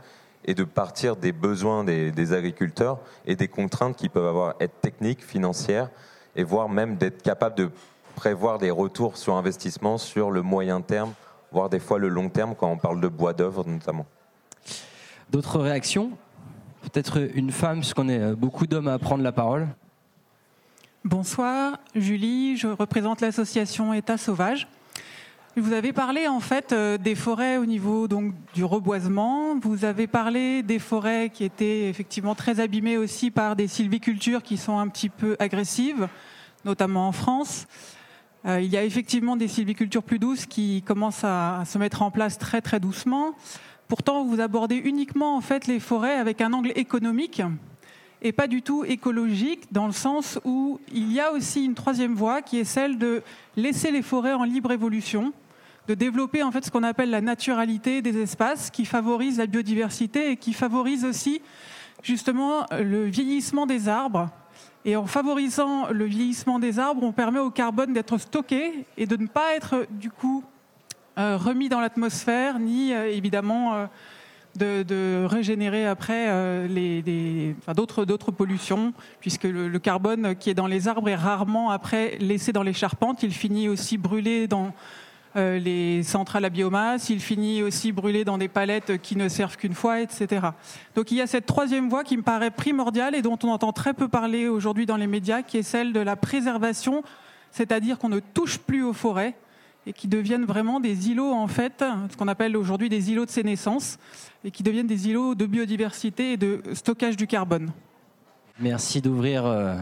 et de partir des besoins des, des agriculteurs et des contraintes qui peuvent avoir être techniques, financières, et voire même d'être capable de prévoir des retours sur investissement sur le moyen terme voire des fois le long terme quand on parle de bois d'œuvre notamment. D'autres réactions? Peut-être une femme, puisqu'on est euh, beaucoup d'hommes à prendre la parole. Bonsoir, Julie, je représente l'association État sauvage. Vous avez parlé en fait euh, des forêts au niveau donc du reboisement. Vous avez parlé des forêts qui étaient effectivement très abîmées aussi par des sylvicultures qui sont un petit peu agressives, notamment en France. Euh, il y a effectivement des sylvicultures plus douces qui commencent à, se mettre en place très très doucement. Pourtant, vous abordez uniquement en fait les forêts avec un angle économique et pas du tout écologique, dans le sens où il y a aussi une troisième voie qui est celle de laisser les forêts en libre évolution, de développer en fait ce qu'on appelle la naturalité des espaces, qui favorise la biodiversité et qui favorise aussi justement le vieillissement des arbres. Et en favorisant le vieillissement des arbres, on permet au carbone d'être stocké et de ne pas être du coup remis dans l'atmosphère, ni euh, évidemment euh, de, régénérer après d'autres pollutions, puisque le, carbone qui est dans les arbres est rarement après laissé dans les charpentes. Il finit aussi brûlé dans euh, les centrales à biomasse, il finit aussi brûlé dans des palettes qui ne servent qu'une fois, etc. Donc il y a cette troisième voie qui me paraît primordiale et dont on entend très peu parler aujourd'hui dans les médias, qui est celle de la préservation, c'est-à-dire qu'on ne touche plus aux forêts et qui deviennent vraiment des îlots, en fait, ce qu'on appelle aujourd'hui des îlots de sénescence, et qui deviennent des îlots de biodiversité et de stockage du carbone. Merci d'ouvrir euh,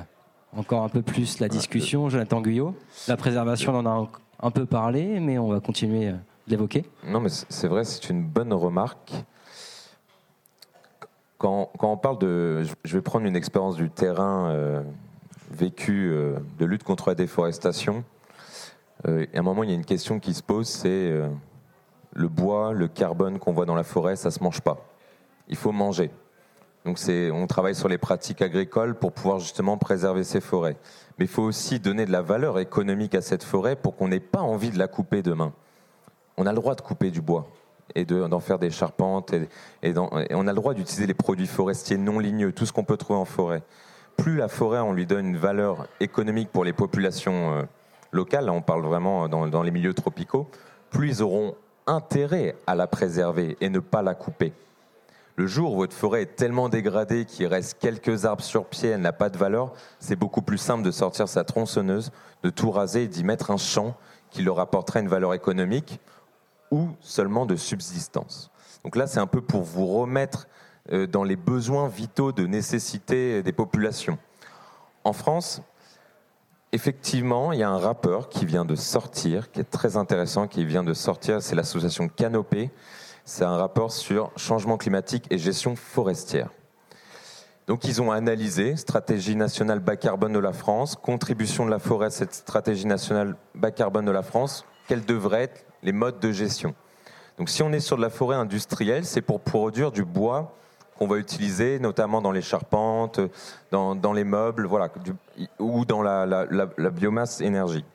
encore un peu plus la discussion, Jonathan Guyot. La préservation, on en a un peu parlé, mais on va continuer d'évoquer. Non, mais c'est vrai, c'est une bonne remarque. Quand, quand, on parle de. Je vais prendre une expérience du terrain euh, vécu euh, de lutte contre la déforestation. Euh, et à un moment, il y a une question qui se pose c'est le bois, le carbone qu'on voit dans la forêt, ça se mange pas. il faut manger. Donc on travaille sur les pratiques agricoles pour pouvoir justement préserver ces forêts. Mais il faut aussi donner de la valeur économique à cette forêt pour qu'on n'ait pas envie de la couper demain. On a le droit de couper du bois et d'en faire des charpentes et, on a le droit d'utiliser les produits forestiers non ligneux, tout ce qu'on peut trouver en forêt. Plus la forêt, on lui donne une valeur économique pour les populations euh, locales, là on parle vraiment dans, dans les milieux tropicaux, plus ils auront intérêt à la préserver et ne pas la couper. Le jour où votre forêt est tellement dégradée qu'il reste quelques arbres sur pied, elle n'a pas de valeur, c'est beaucoup plus simple de sortir sa tronçonneuse, de tout raser et d'y mettre un champ qui leur apporterait une valeur économique ou seulement de subsistance. Donc là, c'est un peu pour vous remettre euh, dans les besoins vitaux de nécessité des populations. En France, effectivement, il y a un rapport qui vient de sortir, qui est très intéressant, qui vient de sortir, c'est l'association Canopée, c'est un rapport sur changement climatique et gestion forestière. Donc ils ont analysé stratégie nationale bas carbone de la France, contribution de la forêt à cette stratégie nationale bas carbone de la France, quels devraient être les modes de gestion. Donc si on est sur de la forêt industrielle, c'est pour produire du bois qu'on va utiliser notamment dans les charpentes, dans, les meubles, voilà, ou dans la biomasse énergie.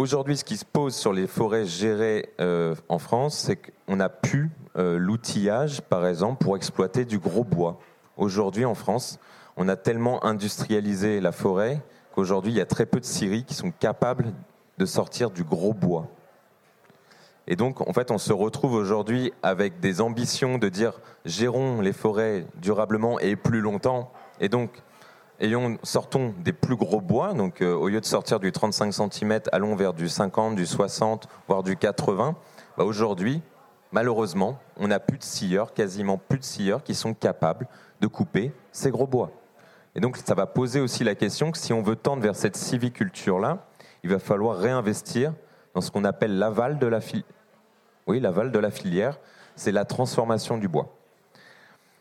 Aujourd'hui, ce qui se pose sur les forêts gérées euh, en France, c'est qu'on n'a plus euh, l'outillage, par exemple, pour exploiter du gros bois. Aujourd'hui, en France, on a tellement industrialisé la forêt qu'aujourd'hui, il y a très peu de scieries qui sont capables de sortir du gros bois. Et donc, en fait, on se retrouve aujourd'hui avec des ambitions de dire gérons les forêts durablement et plus longtemps. Et donc, sortons des plus gros bois, donc euh, au lieu de sortir du 35 cm, allons vers du 50, du 60, voire du 80. Bah, aujourd'hui, malheureusement, on n'a plus de scieurs, quasiment plus de scieurs qui sont capables de couper ces gros bois. Et donc ça va poser aussi la question que si on veut tendre vers cette civiculture-là, il va falloir réinvestir dans ce qu'on appelle l'aval de la oui, l'aval de la filière, c'est la transformation du bois.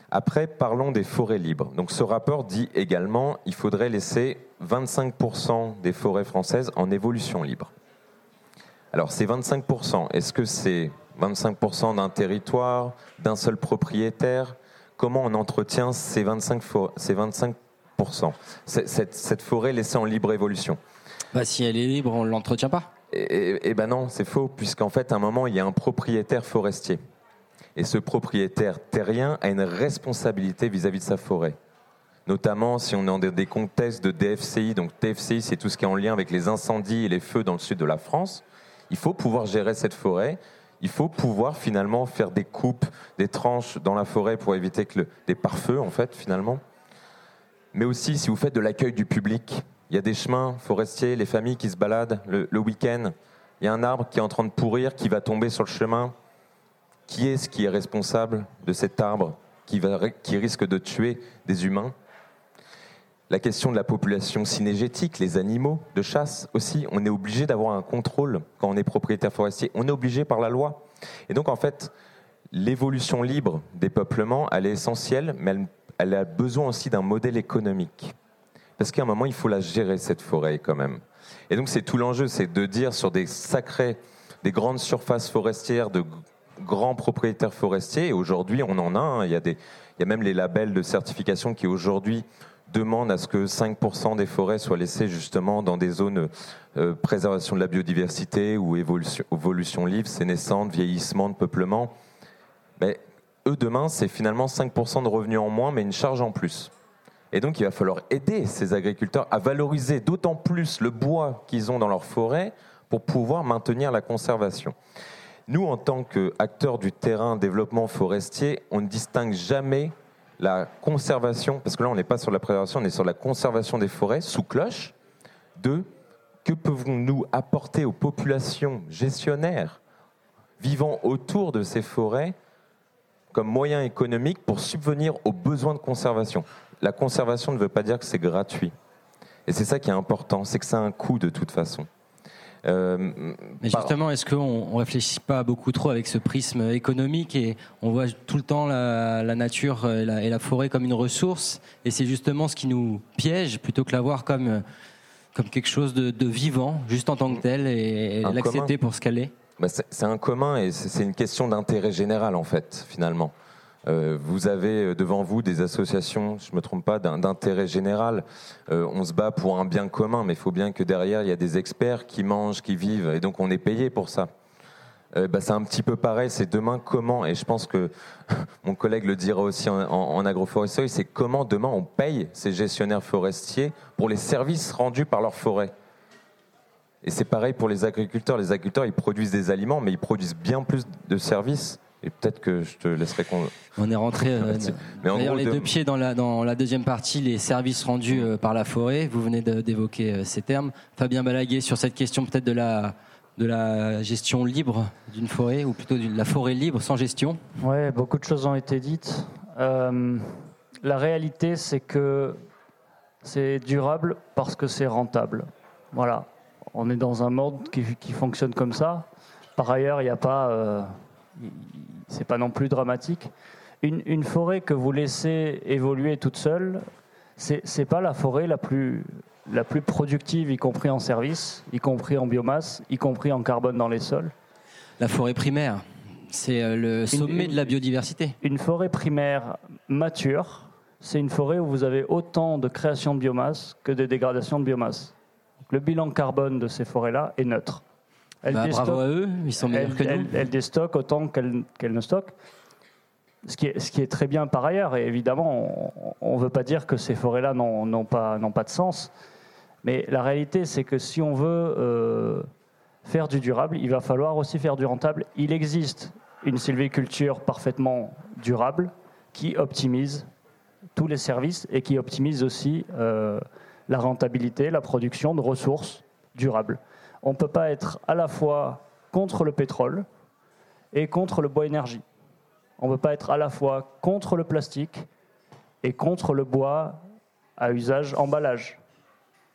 Après, parlons des forêts libres. Donc, ce rapport dit également qu'il faudrait laisser 25% des forêts françaises en évolution libre. Alors, ces 25%, est-ce que c'est 25% d'un territoire, d'un seul propriétaire? Comment on entretient ces 25%, ces 25% cette, cette, forêt laissée en libre évolution? Bah, Si elle est libre, on ne l'entretient pas. Eh ben non, c'est faux, puisqu'en fait, à un moment, il y a un propriétaire forestier. Et ce propriétaire terrien a une responsabilité vis-à-vis de sa forêt. Notamment si on est dans des contextes de DFCI. Donc DFCI, c'est tout ce qui est en lien avec les incendies et les feux dans le sud de la France. Il faut pouvoir gérer cette forêt. Il faut pouvoir finalement faire des coupes, des tranches dans la forêt pour éviter que des pare-feux, en fait, finalement. Mais aussi, si vous faites de l'accueil du public, il y a des chemins forestiers, les familles qui se baladent le, week-end. Il y a un arbre qui est en train de pourrir, qui va tomber sur le chemin qui est-ce qui est responsable de cet arbre qui, risque de tuer des humains? La question de la population synégétique, les animaux de chasse aussi, on est obligé d'avoir un contrôle quand on est propriétaire forestier, on est obligé par la loi. Et donc en fait, l'évolution libre des peuplements, elle est essentielle, mais elle a besoin aussi d'un modèle économique. Parce qu'à un moment, il faut la gérer, cette forêt, quand même. Et donc c'est tout l'enjeu, c'est de dire sur des sacrés, des grandes surfaces forestières, de grands propriétaires forestiers. Et aujourd'hui, on en a. Hein. Il, y a des, il y a même les labels de certification qui aujourd'hui demandent à ce que 5% des forêts soient laissées justement dans des zones euh, préservation de la biodiversité ou évolution, évolution libre, sénescente, vieillissement, de peuplement. Mais eux, demain, c'est finalement 5% de revenus en moins, mais une charge en plus. Et donc, il va falloir aider ces agriculteurs à valoriser d'autant plus le bois qu'ils ont dans leur forêt pour pouvoir maintenir la conservation. Nous, en tant qu'acteurs du terrain développement forestier, on ne distingue jamais la conservation, parce que là on n'est pas sur la préservation, on est sur la conservation des forêts sous cloche, de que pouvons-nous apporter aux populations gestionnaires vivant autour de ces forêts comme moyen économique pour subvenir aux besoins de conservation. La conservation ne veut pas dire que c'est gratuit. Et c'est ça qui est important, c'est que ça a un coût de toute façon. Euh, Mais justement, est-ce qu'on ne réfléchit pas beaucoup trop avec ce prisme économique et on voit tout le temps la, nature et la, forêt comme une ressource et c'est justement ce qui nous piège plutôt que la voir comme, comme quelque chose de, vivant, juste en tant que tel et, l'accepter pour ce qu'elle est? Bah, C'est un commun et c'est une question d'intérêt général, en fait, finalement. Euh, vous avez devant vous des associations, je ne me trompe pas, d'intérêt général. Euh, on se bat pour un bien commun, mais il faut bien que derrière, il y a des experts qui mangent, qui vivent, et donc on est payé pour ça. Euh, bah, c'est un petit peu pareil, c'est demain comment, et je pense que mon collègue le dira aussi en, en agroforesterie, c'est comment demain on paye ces gestionnaires forestiers pour les services rendus par leur forêt. Et c'est pareil pour les agriculteurs. Les agriculteurs, ils produisent des aliments, mais ils produisent bien plus de services. Et peut-être que je te laisserai. On est rentré. Euh, D'ailleurs, les deux pieds dans la, dans la deuxième partie, les services rendus euh, par la forêt. Vous venez d'évoquer euh, ces termes. Fabien Balaguer, sur cette question peut-être de la, de la gestion libre d'une forêt, ou plutôt de la forêt libre sans gestion Oui, beaucoup de choses ont été dites. la réalité, c'est que c'est durable parce que c'est rentable. Voilà on est dans un monde qui, fonctionne comme ça. Par ailleurs, il n'y a pas, euh, c'est pas non plus dramatique. Une, forêt que vous laissez évoluer toute seule, c'est n'est pas la forêt la plus la plus productive, y compris en service, y compris en biomasse, y compris en carbone dans les sols. La forêt primaire, c'est euh, le sommet de la biodiversité. Une forêt primaire mature, c'est une forêt où vous avez autant de création de biomasse que de dégradation de biomasse le bilan carbone de ces forêts-là est neutre. Elles bah, bravo à eux, ils sont meilleurs que nous. Elles, déstockent autant qu'elles ne stockent. Ce qui, est, ce qui, est, très bien par ailleurs, et évidemment, on ne veut pas dire que ces forêts-là n'ont pas, pas, de sens, mais la réalité, c'est que si on veut euh, faire du durable, il va falloir aussi faire du rentable. Il existe une sylviculture parfaitement durable qui optimise tous les services et qui optimise aussi euh, la rentabilité, la production de ressources durables. On ne peut pas être à la fois contre le pétrole et contre le bois énergie. On ne peut pas être à la fois contre le plastique et contre le bois à usage emballage.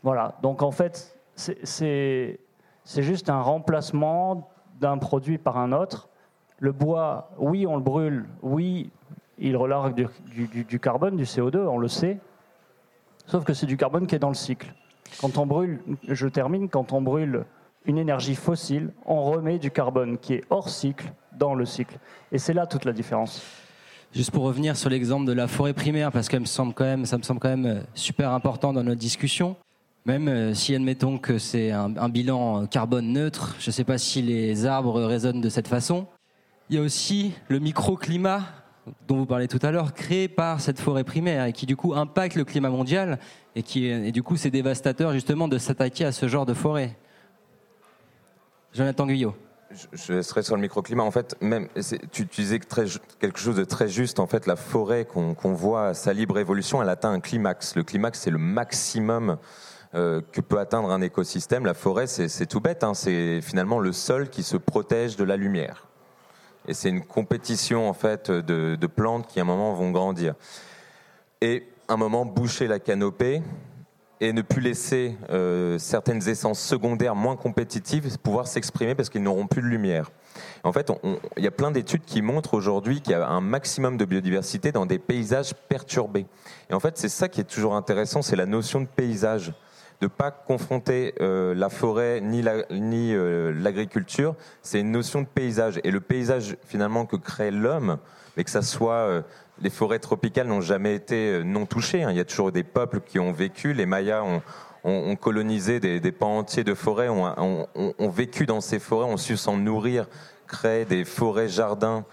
Voilà, donc en fait, c'est juste un remplacement d'un produit par un autre. Le bois, oui, on le brûle, oui, il relargue du, du carbone, du CO2, on le sait, Sauf que c'est du carbone qui est dans le cycle. Quand on brûle, je termine, quand on brûle une énergie fossile, on remet du carbone qui est hors cycle dans le cycle. Et c'est là toute la différence. Juste pour revenir sur l'exemple de la forêt primaire, parce que ça me semble quand même euh, super important dans notre discussion. Même euh, si admettons que c'est un, un, bilan carbone neutre, je ne sais pas si les arbres résonnent de cette façon. Il y a aussi le microclimat dont vous parlez tout à l'heure, créé par cette forêt primaire et qui du coup impacte le climat mondial et qui et du coup c'est dévastateur justement de s'attaquer à ce genre de forêt. Jonathan Guyot. Je, serai sur le microclimat. En fait, même tu, disais quelque chose de très juste. En fait, la forêt qu'on voit à sa libre évolution, elle atteint un climax. Le climax, c'est le maximum euh, que peut atteindre un écosystème. La forêt, c'est tout bête. Hein. C'est finalement le sol qui se protège de la lumière. Et c'est une compétition en fait de, plantes qui à un moment vont grandir. Et à un moment boucher la canopée et ne plus laisser euh, certaines essences secondaires moins compétitives pouvoir s'exprimer parce qu'ils n'auront plus de lumière. En fait, il y a plein d'études qui montrent aujourd'hui qu'il y a un maximum de biodiversité dans des paysages perturbés. Et en fait, c'est ça qui est toujours intéressant, c'est la notion de paysage de pas confronter euh, la forêt ni euh, l'agriculture, c'est une notion de paysage. Et le paysage finalement que crée l'homme, mais que ça soit euh, les forêts tropicales n'ont jamais été non touchées. Hein. Il y a toujours des peuples qui ont vécu. Les Mayas ont, colonisé des, pans entiers de forêts, ont, ont, vécu dans ces forêts, ont su s'en nourrir, créer des forêts jardins.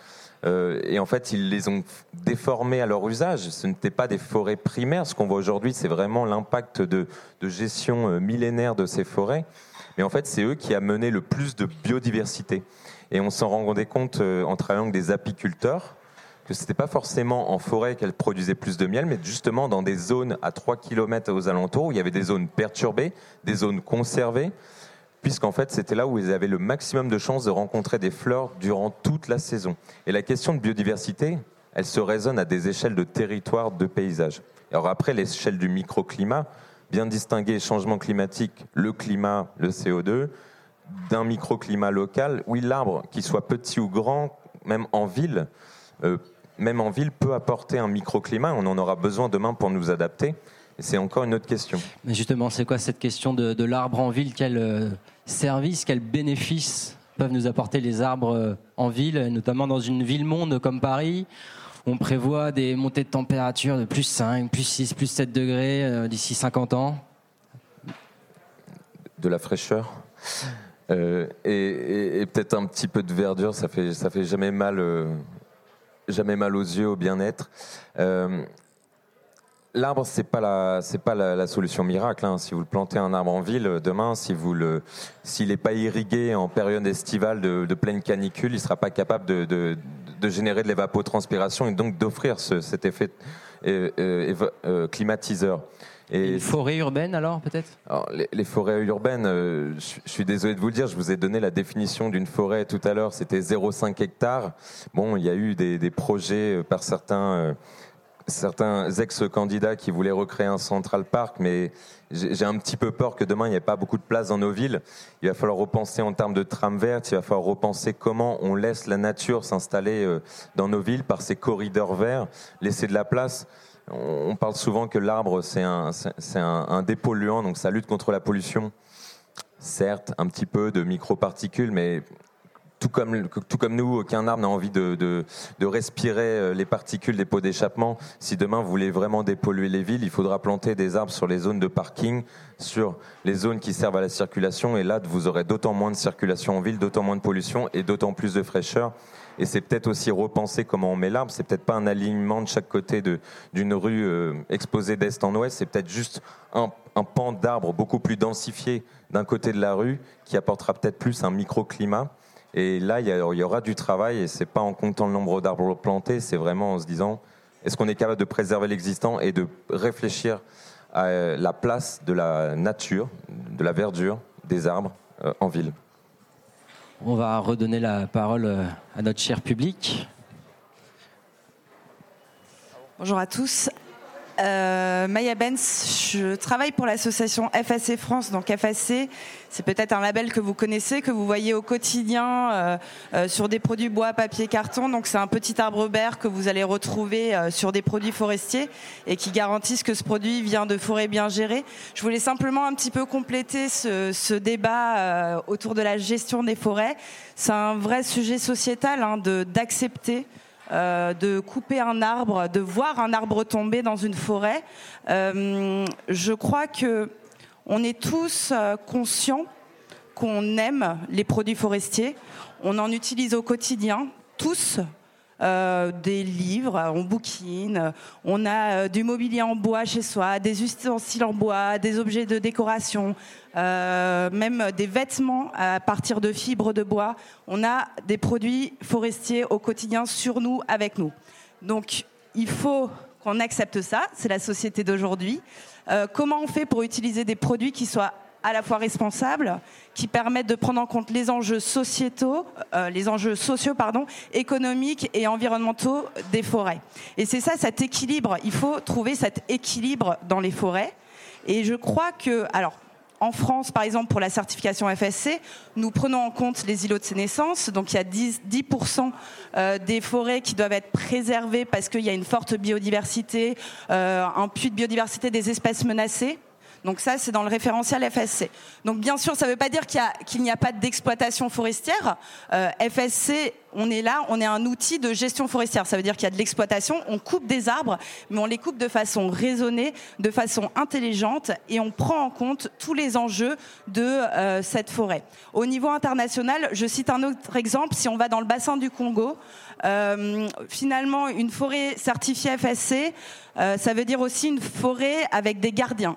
Euh, et en fait, ils les ont déformés à leur usage. Ce n'étaient pas des forêts primaires. Ce qu'on voit aujourd'hui, c'est vraiment l'impact de, gestion euh, millénaire de ces forêts. Mais en fait, c'est eux qui a mené le plus de biodiversité. Et on s'en rendait compte euh, en travaillant avec des apiculteurs que ce n'était pas forcément en forêt qu'elles produisaient plus de miel, mais justement dans des zones à 3 km aux alentours où il y avait des zones perturbées, des zones conservées, puisqu'en fait c'était là où ils avaient le maximum de chances de rencontrer des fleurs durant toute la saison. Et la question de biodiversité, elle se raisonne à des échelles de territoire, de paysage. Alors après, l'échelle du microclimat, bien distinguer changement climatique, le climat, le CO2, d'un microclimat local, oui, l'arbre, qu'il soit petit ou grand, même en ville, euh, même en ville, peut apporter un microclimat. On en aura besoin demain pour nous adapter. C'est encore une autre question. Mais justement, c'est quoi cette question de, l'arbre en ville? Quel euh, service, quel bénéfice peuvent nous apporter les arbres en ville, notamment dans une ville-monde comme Paris? On prévoit des montées de température de plus 5, plus 6, plus 7 degrés d'ici 50 ans. De la fraîcheur? Et, peut-être un petit peu de verdure, ça fait, ça fait jamais mal, jamais mal aux yeux, au bien-être. L'arbre, c'est pas la, c'est pas la, solution miracle. Hein. Si vous plantez un arbre en ville euh, demain, si vous le, s'il n'est pas irrigué en période estivale de, pleine canicule, il sera pas capable de, de, générer de l'évapotranspiration et donc d'offrir cet effet euh, euh, climatiseur. Et les forêts urbaines alors peut-être? Les, forêts urbaines, je, suis désolé de vous le dire, je vous ai donné la définition d'une forêt tout à l'heure, c'était 0,5 hectares. Bon, il y a eu des, des projets par certains certains ex-candidats qui voulaient recréer un Central Park, mais j'ai un petit peu peur que demain, il n'y ait pas beaucoup de place dans nos villes. Il va falloir repenser en termes de tram verte, il va falloir repenser comment on laisse la nature s'installer euh, dans nos villes par ces corridors verts, laisser de la place. On parle souvent que l'arbre, c'est un, un dépolluant, donc ça lutte contre la pollution. Certes, un petit peu de microparticules, mais tout comme, tout comme nous, aucun arbre n'a envie de, de, respirer euh, les particules des pots d'échappement. Si demain vous voulez vraiment dépolluer les villes, il faudra planter des arbres sur les zones de parking, sur les zones qui servent à la circulation. Et là, vous aurez d'autant moins de circulation en ville, d'autant moins de pollution et d'autant plus de fraîcheur. Et c'est peut-être aussi repenser comment on met l'arbre. C'est peut-être pas un alignement de chaque côté d'une rue euh, exposée d'est en ouest. C'est peut-être juste un, un pan d'arbres beaucoup plus densifié d'un côté de la rue qui apportera peut-être plus un microclimat. Et là, il y, aura du travail et c'est pas en comptant le nombre d'arbres plantés, c'est vraiment en se disant est-ce qu'on est capable de préserver l'existant et de réfléchir à euh, la place de la nature, de la verdure, des arbres euh, en ville? On va redonner la parole euh, à notre cher public. Bonjour à tous. Euh, Maya Benz, je travaille pour l'association FAC France. Donc FAC, c'est peut-être un label que vous connaissez, que vous voyez au quotidien euh, euh, sur des produits bois, papier, carton. Donc c'est un petit arbre vert que vous allez retrouver sur des produits forestiers et qui garantissent que ce produit vient de forêts bien gérées. Je voulais simplement un petit peu compléter ce, ce débat autour de la gestion des forêts. C'est un vrai sujet sociétal hein, d'accepter euh, de couper un arbre, de voir un arbre tomber dans une forêt. Euh, je crois que on est tous euh, conscients qu'on aime les produits forestiers. On en utilise au quotidien, tous, euh, des livres, on bouquine, on a euh, du mobilier en bois chez soi, des ustensiles en bois, des objets de décoration, euh, même des vêtements à partir de fibres de bois. On a des produits forestiers au quotidien sur nous, avec nous. Donc il faut qu'on accepte ça, c'est la société d'aujourd'hui. comment on fait pour utiliser des produits qui soient à la fois responsables, qui permettent de prendre en compte les enjeux sociétaux, euh, les enjeux sociaux, pardon, économiques et environnementaux des forêts. Et c'est ça, cet équilibre. Il faut trouver cet équilibre dans les forêts. Et je crois que, alors, en France, par exemple, pour la certification FSC, nous prenons en compte les îlots de sénescence. Donc il y a 10%, 10 euh, des forêts qui doivent être préservées parce qu'il y a une forte biodiversité, euh, un puits de biodiversité des espèces menacées. Donc ça, c'est dans le référentiel FSC. Donc bien sûr, ça ne veut pas dire qu'il n'y a, pas d'exploitation forestière. Euh, FSC, on est là, on est un outil de gestion forestière. Ça veut dire qu'il y a de l'exploitation, on coupe des arbres, mais on les coupe de façon raisonnée, de façon intelligente, et on prend en compte tous les enjeux de euh, cette forêt. Au niveau international, je cite un autre exemple. Si on va dans le bassin du Congo, euh, finalement, une forêt certifiée FSC, ça veut dire aussi une forêt avec des gardiens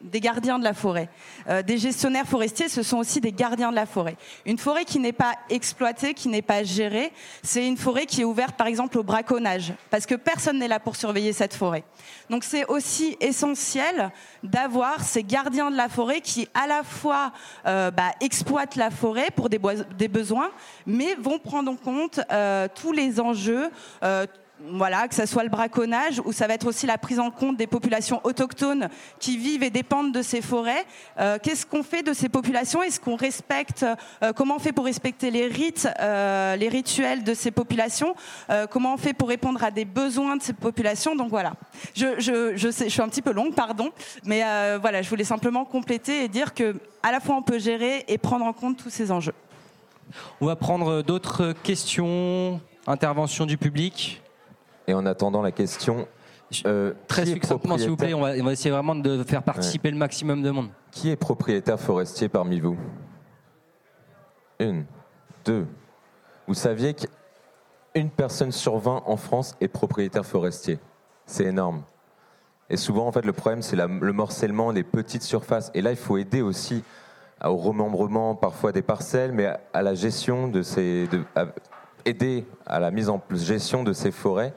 des gardiens de la forêt. Euh, des gestionnaires forestiers, ce sont aussi des gardiens de la forêt. Une forêt qui n'est pas exploitée, qui n'est pas gérée, c'est une forêt qui est ouverte par exemple au braconnage, parce que personne n'est là pour surveiller cette forêt. Donc c'est aussi essentiel d'avoir ces gardiens de la forêt qui à la fois euh, bah, exploitent la forêt pour des, besoins, mais vont prendre en compte euh, tous les enjeux, voilà, que ce soit le braconnage ou ça va être aussi la prise en compte des populations autochtones qui vivent et dépendent de ces forêts. Euh, qu'est-ce qu'on fait de ces populations? Est-ce qu'on respecte euh, Comment on fait pour respecter les rites, euh, les rituels de ces populations? Comment on fait pour répondre à des besoins de ces populations? Donc voilà. Je, sais, je suis un petit peu longue, pardon, mais voilà, je voulais simplement compléter et dire que à la fois on peut gérer et prendre en compte tous ces enjeux. On va prendre d'autres questions, interventions du public. Et en attendant la question, euh, très succinctement, s'il vous plaît, on va, on va, essayer vraiment de faire participer le maximum de monde. Qui est propriétaire forestier parmi vous? Une, deux. Vous saviez qu'une personne sur 20 en France est propriétaire forestier. C'est énorme. Et souvent, en fait, le problème, c'est le morcellement des petites surfaces. Et là, il faut aider aussi au remembrement parfois des parcelles, mais à la gestion de ces, de, aider à la mise en gestion de ces forêts.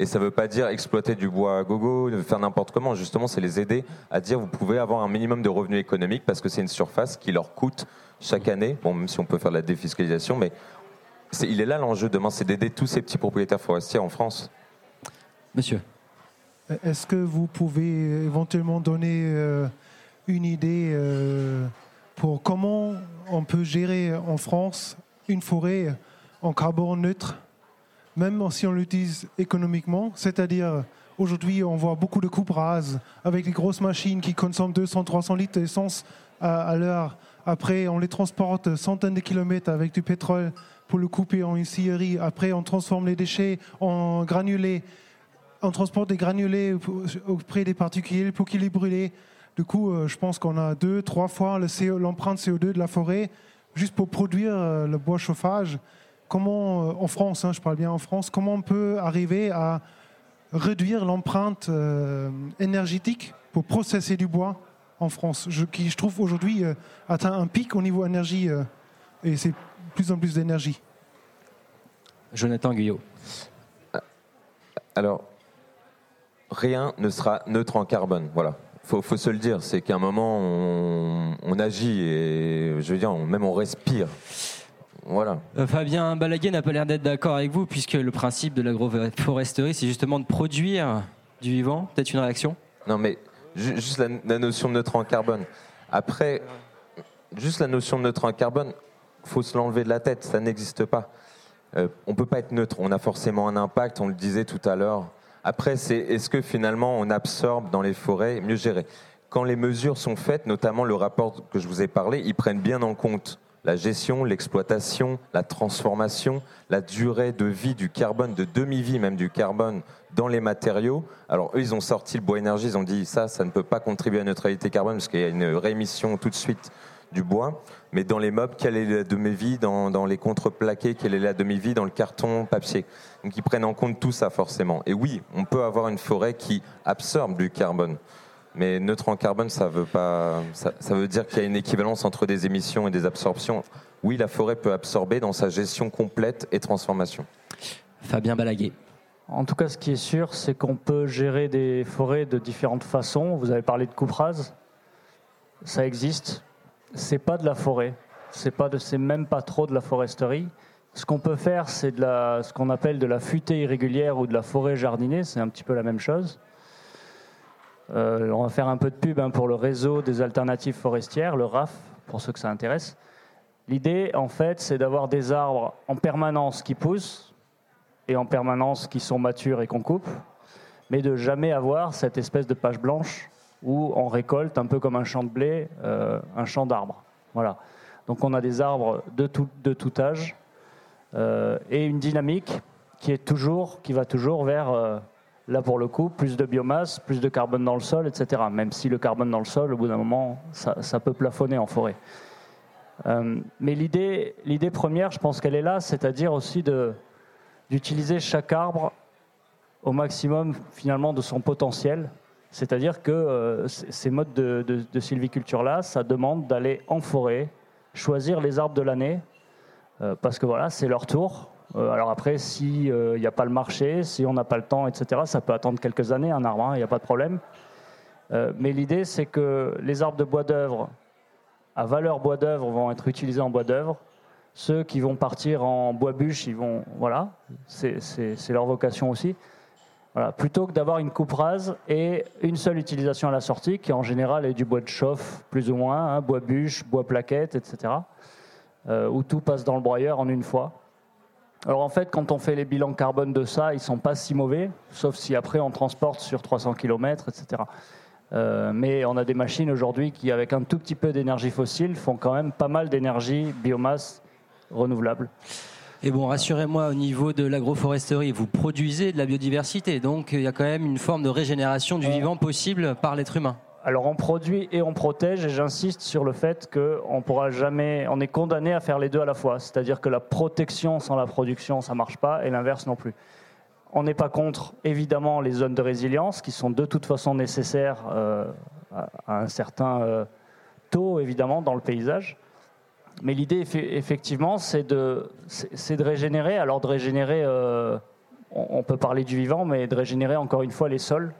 Et ça ne veut pas dire exploiter du bois à gogo, faire n'importe comment. Justement, c'est les aider à dire vous pouvez avoir un minimum de revenus économiques parce que c'est une surface qui leur coûte chaque année. Bon, même si on peut faire de la défiscalisation, mais il est là l'enjeu demain, c'est d'aider tous ces petits propriétaires forestiers en France. Monsieur. Est-ce que vous pouvez éventuellement donner euh, une idée euh, pour comment on peut gérer en France une forêt en carbone neutre, même si on l'utilise économiquement C'est-à-dire, aujourd'hui, on voit beaucoup de coupes rases avec les grosses machines qui consomment 200-300 litres d'essence à, l'heure. Après, on les transporte centaines de kilomètres avec du pétrole pour le couper en une scierie. Après, on transforme les déchets en granulés on transporte des granulés auprès des particuliers pour qu'ils les brûlent. Du coup, euh, je pense qu'on a deux, trois fois l'empreinte CO2 de la forêt juste pour produire euh, le bois chauffage. Comment, euh, en France, hein, je parle bien en France, comment on peut arriver à réduire l'empreinte énergétique pour processer du bois en France, qui je trouve aujourd'hui atteint un pic au niveau énergie et c'est plus en plus d'énergie. Jonathan Guyot. Alors, rien ne sera neutre en carbone. Voilà. Faut, faut se le dire, c'est qu'à un moment on, agit et je veux dire même on respire. Voilà. Euh, Fabien Balaguer n'a pas l'air d'être d'accord avec vous puisque le principe de l'agroforesterie c'est justement de produire du vivant. Peut-être une réaction? Non mais juste la, notion de neutre en carbone. Après, juste la notion de neutre en carbone, faut se l'enlever de la tête, ça n'existe pas. Euh, on peut pas être neutre, on a forcément un impact, on le disait tout à l'heure après, c'est est-ce que finalement on absorbe dans les forêts mieux géré Quand les mesures sont faites, notamment le rapport que je vous ai parlé, ils prennent bien en compte la gestion, l'exploitation, la transformation, la durée de vie du carbone, de demi-vie même du carbone dans les matériaux. Alors eux, ils ont sorti le bois énergie, ils ont dit ça, ça ne peut pas contribuer à la neutralité carbone parce qu'il y a une réémission tout de suite du bois. Mais dans les meubles, quelle est la demi-vie? Dans, dans, les contreplaqués, quelle est la demi-vie? Dans le carton, papier Donc ils prennent en compte tout ça forcément. Et oui, on peut avoir une forêt qui absorbe du carbone. Mais neutre en carbone, ça veut, pas, ça, veut dire qu'il y a une équivalence entre des émissions et des absorptions. Oui, la forêt peut absorber dans sa gestion complète et transformation. Fabien Balaguer. En tout cas, ce qui est sûr, c'est qu'on peut gérer des forêts de différentes façons. Vous avez parlé de coupe rase. Ça existe c'est pas de la forêt, c'est pas de, c'est même pas trop de la foresterie. Ce qu'on peut faire, c'est de la, ce qu'on appelle de la futée irrégulière ou de la forêt jardinée, c'est un petit peu la même chose. Euh, on va faire un peu de pub hein, pour le réseau des alternatives forestières, le RAF, pour ceux que ça intéresse. L'idée, en fait, c'est d'avoir des arbres en permanence qui poussent et en permanence qui sont matures et qu'on coupe, mais de jamais avoir cette espèce de page blanche où on récolte un peu comme un champ de blé, euh, un champ d'arbres. Voilà. Donc on a des arbres de tout, âge euh, et une dynamique qui est toujours, qui va toujours vers là pour le coup plus de biomasse, plus de carbone dans le sol, etc. Même si le carbone dans le sol, au bout d'un moment, ça, peut plafonner en forêt. mais l'idée, l'idée première, je pense qu'elle est là, c'est-à-dire aussi de d'utiliser chaque arbre au maximum finalement de son potentiel c'est-à-dire que euh, ces modes de, sylviculture-là, ça demande d'aller en forêt, choisir les arbres de l'année, euh, parce que voilà, c'est leur tour. Euh, alors après, s'il n'y a pas le marché, si on n'a pas le temps, etc., ça peut attendre quelques années, un arbre, il hein, n'y a pas de problème. mais l'idée, c'est que les arbres de bois d'œuvre, à valeur bois d'œuvre, vont être utilisés en bois d'œuvre. Ceux qui vont partir en bois bûche, ils vont, voilà, c'est leur vocation aussi plutôt que d'avoir une coupe rase et une seule utilisation à la sortie, qui en général est du bois de chauffe, plus ou moins, hein, bois bûche, bois plaquette, etc., euh, où tout passe dans le broyeur en une fois. Alors en fait, quand on fait les bilans carbone de ça, ils sont pas si mauvais, sauf si après on transporte sur 300 km, etc. mais on a des machines aujourd'hui qui, avec un tout petit peu d'énergie fossile, font quand même pas mal d'énergie biomasse renouvelables. Et bon, rassurez-moi, au niveau de l'agroforesterie, vous produisez de la biodiversité, donc il y a quand même une forme de régénération du vivant possible par l'être humain. Alors on produit et on protège, et j'insiste sur le fait qu'on pourra jamais, on est condamné à faire les deux à la fois. C'est-à-dire que la protection sans la production, ça marche pas, et l'inverse non plus. On n'est pas contre, évidemment, les zones de résilience, qui sont de toute façon nécessaires euh, à un certain euh, taux, évidemment, dans le paysage. Mais l'idée, effectivement, c'est de, de régénérer. Alors de régénérer, euh, on, peut parler du vivant, mais de régénérer encore une fois les sols.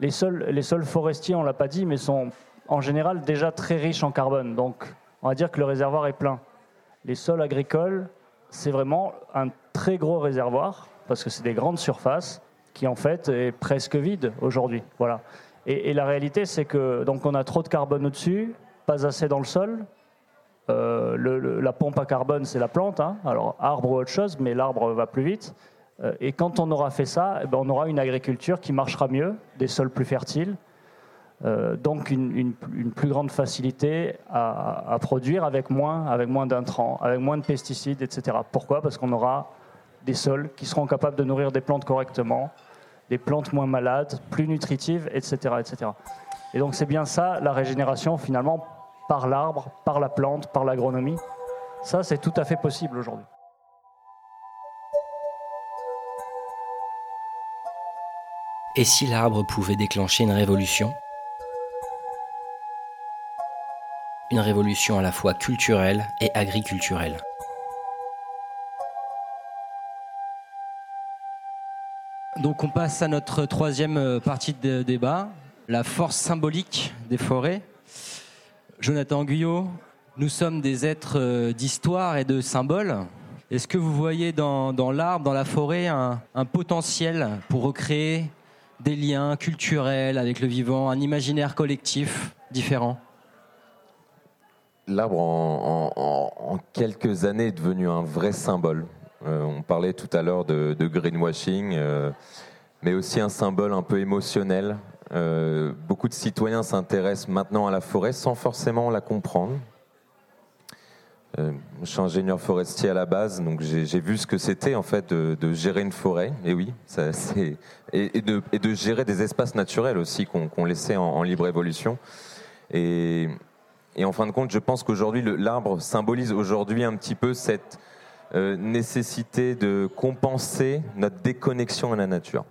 Les sols, forestiers, on l'a pas dit, mais sont en général déjà très riches en carbone. Donc, on va dire que le réservoir est plein. Les sols agricoles, c'est vraiment un très gros réservoir parce que c'est des grandes surfaces qui en fait est presque vide aujourd'hui. Voilà. Et, la réalité, c'est que donc on a trop de carbone au-dessus, pas assez dans le sol. Euh, la pompe à carbone, c'est la plante, hein. alors arbre ou autre chose, mais l'arbre va plus vite. Euh, et quand on aura fait ça, eh ben, on aura une agriculture qui marchera mieux, des sols plus fertiles, euh, donc une, plus grande facilité à, produire avec moins, avec d'intrants, avec moins de pesticides, etc. Pourquoi? Parce qu'on aura des sols qui seront capables de nourrir des plantes correctement, des plantes moins malades, plus nutritives, etc. etc. Et donc c'est bien ça, la régénération finalement, par l'arbre, par la plante, par l'agronomie. Ça, c'est tout à fait possible aujourd'hui. Et si l'arbre pouvait déclencher une révolution? Une révolution à la fois culturelle et agriculturelle. Donc on passe à notre troisième euh, partie de débat, la force symbolique des forêts. Jonathan Guyot, nous sommes des êtres euh, d'histoire et de symboles. Est-ce que vous voyez dans, l'arbre, dans la forêt, un, potentiel pour recréer des liens culturels avec le vivant, un imaginaire collectif différent L'arbre, en, quelques années, est devenu un vrai symbole. Euh, on parlait tout à l'heure de, greenwashing, euh, mais aussi un symbole un peu émotionnel. Euh, beaucoup de citoyens s'intéressent maintenant à la forêt sans forcément la comprendre. Je suis ingénieur forestier à la base, donc j'ai vu ce que c'était en fait de, gérer une forêt, et oui, ça, et, de, gérer des espaces naturels aussi qu'on laissait en, en, libre évolution. Et, en fin de compte, je pense qu'aujourd'hui, l'arbre symbolise aujourd'hui un petit peu cette, euh, nécessité de compenser notre déconnexion à la nature.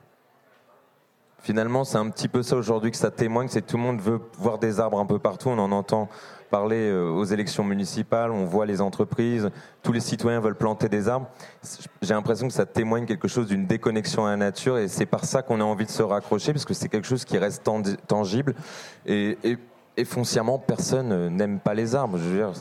Finalement, c'est un petit peu ça aujourd'hui que ça témoigne, c'est que tout le monde veut voir des arbres un peu partout. On en entend parler euh, aux élections municipales, on voit les entreprises, tous les citoyens veulent planter des arbres. J'ai l'impression que ça témoigne quelque chose d'une déconnexion à la nature et c'est par ça qu'on a envie de se raccrocher parce que c'est quelque chose qui reste tangible et, et foncièrement personne euh, n'aime pas les arbres. Je veux dire,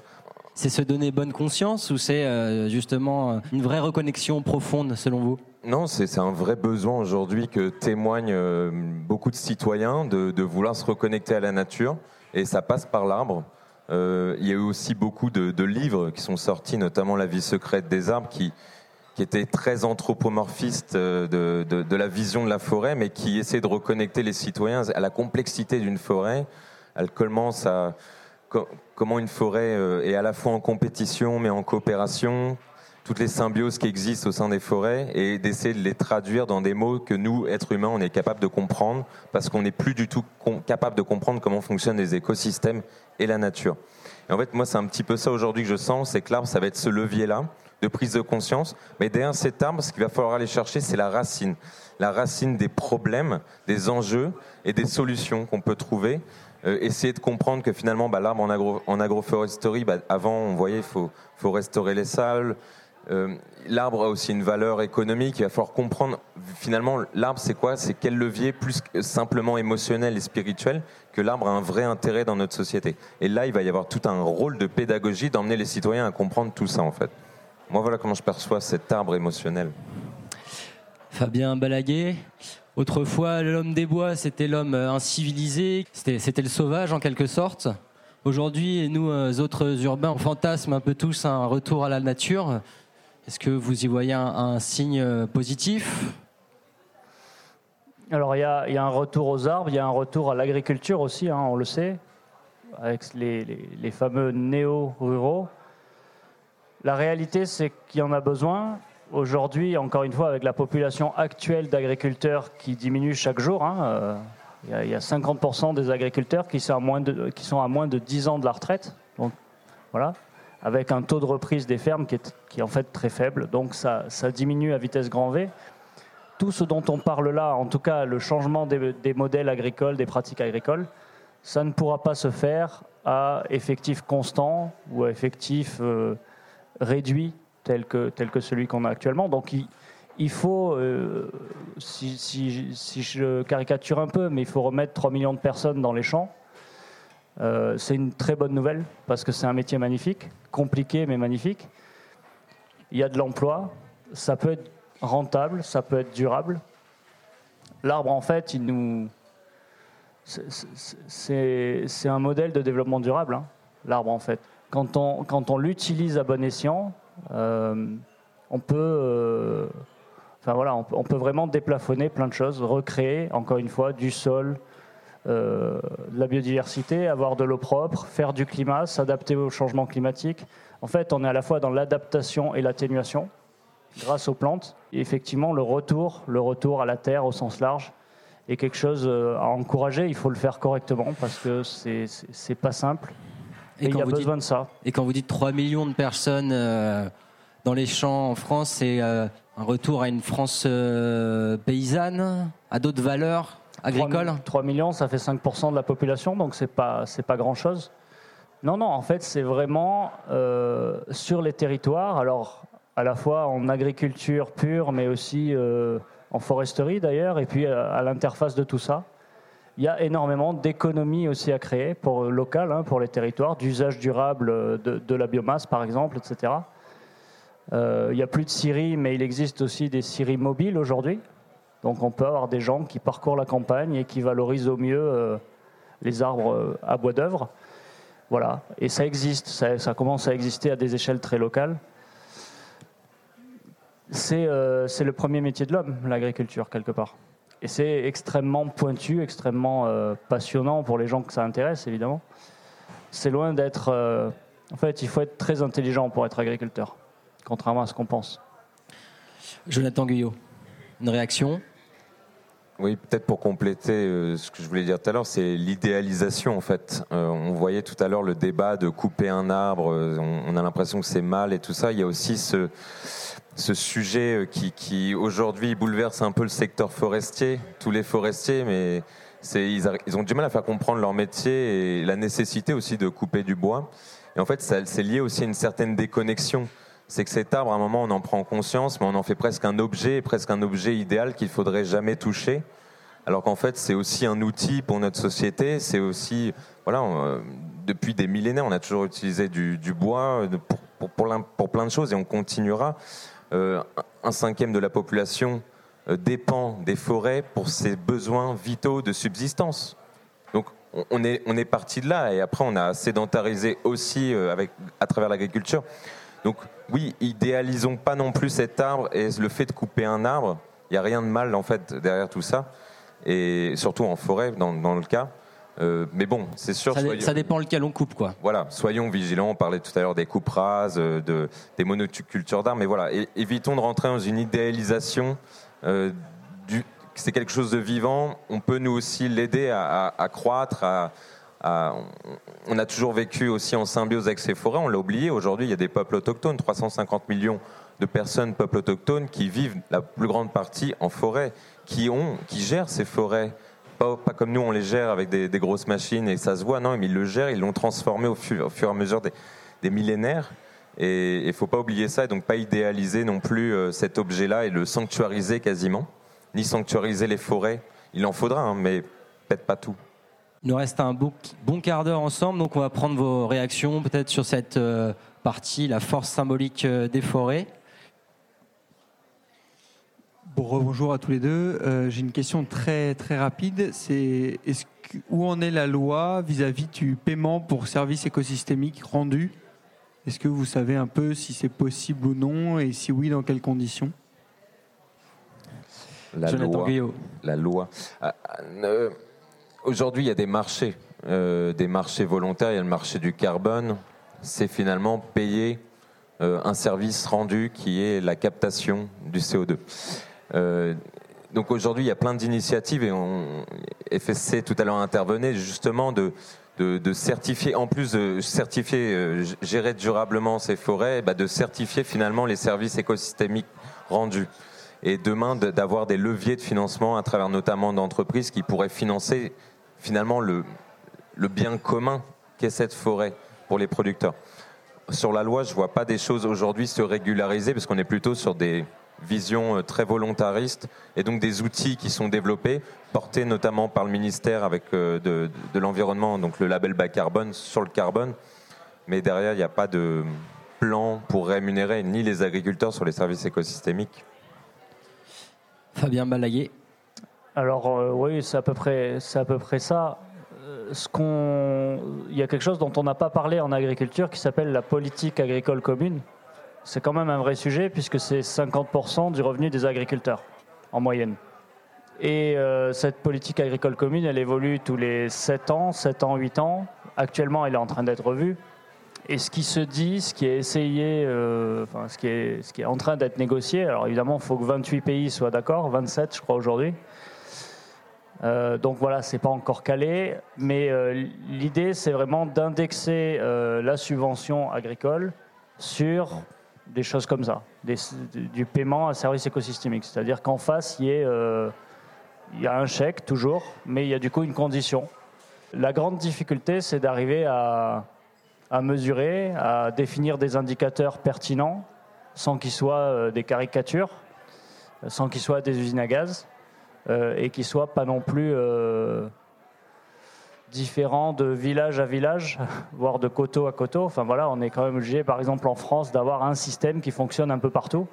c'est se donner bonne conscience ou c'est euh, justement une vraie reconnexion profonde selon vous? Non, c'est un vrai besoin aujourd'hui que témoignent beaucoup de citoyens de, vouloir se reconnecter à la nature et ça passe par l'arbre. Il y a eu aussi beaucoup de, livres qui sont sortis, notamment La vie secrète des arbres, qui, qui était très anthropomorphiste de, de, la vision de la forêt, mais qui essaie de reconnecter les citoyens à la complexité d'une forêt. Elle commence à comment une forêt euh, est à la fois en compétition mais en coopération, toutes les symbioses qui existent au sein des forêts et d'essayer de les traduire dans des mots que nous, êtres humains, on est capable de comprendre parce qu'on n'est plus du tout capable de comprendre comment fonctionnent les écosystèmes et la nature. Et en fait, moi, c'est un petit peu ça aujourd'hui que je sens, c'est que l'arbre, ça va être ce levier-là de prise de conscience. Mais derrière cet arbre, ce qu'il va falloir aller chercher, c'est la racine. La racine des problèmes, des enjeux et des solutions qu'on peut trouver euh, essayer de comprendre que finalement, bah, l'arbre en, agro, agroforesterie, bah, avant, on voyait, il faut, restaurer les salles. Euh, l'arbre a aussi une valeur économique. Il va falloir comprendre, finalement, l'arbre, c'est quoi? C'est quel levier, plus simplement émotionnel et spirituel, que l'arbre a un vrai intérêt dans notre société. Et là, il va y avoir tout un rôle de pédagogie d'emmener les citoyens à comprendre tout ça, en fait. Moi, voilà comment je perçois cet arbre émotionnel. Fabien Balaguer, Autrefois, l'homme des bois, c'était l'homme euh, incivilisé, c'était le sauvage en quelque sorte. Aujourd'hui, nous euh, autres urbains, on fantasme un peu tous un retour à la nature. Est-ce que vous y voyez un, signe euh, positif? Alors, il y, a un retour aux arbres, il y a un retour à l'agriculture aussi, hein, on le sait, avec les, fameux néo-ruraux. La réalité, c'est qu'il y en a besoin. Aujourd'hui, encore une fois, avec la population actuelle d'agriculteurs qui diminue chaque jour, hein, euh, il y, a 50% des agriculteurs qui sont, à moins de, qui sont à moins de 10 ans de la retraite. Donc, voilà. Avec un taux de reprise des fermes qui est, qui est en fait très faible. Donc ça, ça, diminue à vitesse grand V. Tout ce dont on parle là, en tout cas le changement des, modèles agricoles, des pratiques agricoles, ça ne pourra pas se faire à effectif constant ou à effectif euh, réduit tel que, tel que celui qu'on a actuellement. Donc il, il faut, euh, si, si, je caricature un peu, mais il faut remettre 3 millions de personnes dans les champs. Euh, c'est une très bonne nouvelle parce que c'est un métier magnifique, compliqué mais magnifique. Il y a de l'emploi, ça peut être rentable, ça peut être durable. L'arbre, en fait, il nous, c'est un modèle de développement durable. Hein, l'arbre, en fait, quand on, quand on l'utilise à bon escient, euh, on peut Enfin voilà, on, peut vraiment déplafonner plein de choses, recréer, encore une fois, du sol, euh, de la biodiversité, avoir de l'eau propre, faire du climat, s'adapter au changement climatique. En fait, on est à la fois dans l'adaptation et l'atténuation grâce aux plantes. Et effectivement, le retour, le retour à la terre au sens large est quelque chose euh, à encourager. Il faut le faire correctement parce que c'est pas simple. Et, il y a besoin de ça. Et quand vous dites 3 millions de personnes euh, dans les champs en France, c'est un retour à une France euh, paysanne, à d'autres valeurs? Agricoles 3, millions, ça fait 5% de la population, donc c'est pas, pas grand-chose. Non, non, en fait, c'est vraiment euh, sur les territoires, alors à la fois en agriculture pure, mais aussi euh, en foresterie d'ailleurs, et puis à, l'interface de tout ça. Il y a énormément d'économies aussi à créer pour local, hein, pour les territoires, d'usage durable de, la biomasse par exemple, etc. Euh, il n'y a plus de scieries, mais il existe aussi des scieries mobiles aujourd'hui. Donc on peut avoir des gens qui parcourent la campagne et qui valorisent au mieux euh, les arbres euh, à bois d'œuvre. Voilà, et ça existe, ça, commence à exister à des échelles très locales. C'est le premier métier de l'homme, l'agriculture, quelque part. Et c'est extrêmement pointu, extrêmement passionnant pour les gens que ça intéresse, évidemment. C'est loin d'être... en fait, il faut être très intelligent pour être agriculteur contrairement à ce qu'on pense. Jonathan Guyot, une réaction? Oui, peut-être pour compléter euh, ce que je voulais dire tout à l'heure, c'est l'idéalisation en fait. Euh, on voyait tout à l'heure le débat de couper un arbre, euh, on, a l'impression que c'est mal et tout ça. Il y a aussi ce, sujet qui, qui aujourd'hui bouleverse un peu le secteur forestier, tous les forestiers, mais ils, ont du mal à faire comprendre leur métier et la nécessité aussi de couper du bois. Et en fait, c'est lié aussi à une certaine déconnexion c'est que cet arbre, à un moment, on en prend conscience, mais on en fait presque un objet, presque un objet idéal qu'il faudrait jamais toucher. Alors qu'en fait, c'est aussi un outil pour notre société. C'est aussi, voilà, euh, depuis des millénaires, on a toujours utilisé du, bois pour, plein de choses et on continuera. Euh, un cinquième de la population euh, dépend des forêts pour ses besoins vitaux de subsistance. Donc, on est, on est parti de là et après, on a sédentarisé aussi avec, à travers l'agriculture. Donc oui, idéalisons pas non plus cet arbre et le fait de couper un arbre, il n'y a rien de mal en fait derrière tout ça, et surtout en forêt dans, le cas. Euh, mais bon, c'est sûr. Ça, dépend lequel on coupe, quoi. Voilà, soyons vigilants. On parlait tout à l'heure des coupes rases, euh, de, des monocultures d'arbres, mais voilà, évitons de rentrer dans une idéalisation. Euh, du, c'est quelque chose de vivant. On peut nous aussi l'aider à, à croître, à, on a toujours vécu aussi en symbiose avec ces forêts, on l'a oublié. Aujourd'hui, il y a des peuples autochtones, 350 millions de personnes, peuples autochtones, qui vivent la plus grande partie en forêt, qui, gèrent ces forêts. Pas, comme nous, on les gère avec des, grosses machines et ça se voit, non, mais ils le gèrent, ils l'ont transformé au fur, et à mesure des, millénaires. Et il faut pas oublier ça, et donc pas idéaliser non plus euh, cet objet-là et le sanctuariser quasiment, ni sanctuariser les forêts. Il en faudra, hein, mais peut-être pas tout. Il nous reste un bon, quart d'heure ensemble, donc on va prendre vos réactions peut-être sur cette euh, partie, la force symbolique euh, des forêts. bonjour à tous les deux. Euh, j'ai une question très très rapide. C'est où en est la loi vis-à-vis du paiement pour services écosystémiques rendus Est-ce que vous savez un peu si c'est possible ou non? Et si oui, dans quelles conditions? La loi. La loi. Ah, Aujourd'hui, il y a des marchés, euh, des marchés volontaires. Il y a le marché du carbone. C'est finalement payer euh, un service rendu qui est la captation du CO2. Euh, donc aujourd'hui, il y a plein d'initiatives et on, FSC tout à l'heure intervenait justement de, de, certifier, en plus de certifier, gérer durablement ces forêts, bah, de certifier finalement les services écosystémiques rendus. Et demain, d'avoir des leviers de financement à travers notamment d'entreprises qui pourraient financer finalement le, bien commun qu'est cette forêt pour les producteurs. Sur la loi, je ne vois pas des choses aujourd'hui se régulariser parce qu'on est plutôt sur des visions euh, très volontaristes et donc des outils qui sont développés, portés notamment par le ministère avec euh, de, de l'environnement, donc le label bas carbone sur le carbone. Mais derrière, il n'y a pas de plan pour rémunérer ni les agriculteurs sur les services écosystémiques. Fabien Balaguer. Alors euh, oui, c'est à peu près, c'est à peu près ça. Euh, il y a quelque chose dont on n'a pas parlé en agriculture qui s'appelle la politique agricole commune. C'est quand même un vrai sujet puisque c'est 50% du revenu des agriculteurs en moyenne. Et euh, cette politique agricole commune, elle évolue tous les 7 ans, 7 ans, 8 ans. Actuellement, elle est en train d'être revue. Et ce qui se dit, ce qui est essayé, enfin, ce, qui est, ce qui est en train d'être négocié, alors évidemment, il faut que 28 pays soient d'accord, 27 je crois aujourd'hui, euh, donc voilà, c'est pas encore calé, mais euh, l'idée c'est vraiment d'indexer euh, la subvention agricole sur des choses comme ça, du paiement à service écosystémique. C'est-à-dire qu'en face, il y, a un chèque toujours, mais il y a du coup une condition. La grande difficulté, c'est d'arriver à, à, mesurer, à définir des indicateurs pertinents, sans qu'ils soient des caricatures, sans qu'ils soient des usines à gaz. Euh, et qui soit pas non plus euh, différent de village à village, voire de coteau à coteau. Enfin voilà, on est quand même obligé, par exemple en France, d'avoir un système qui fonctionne un peu partout.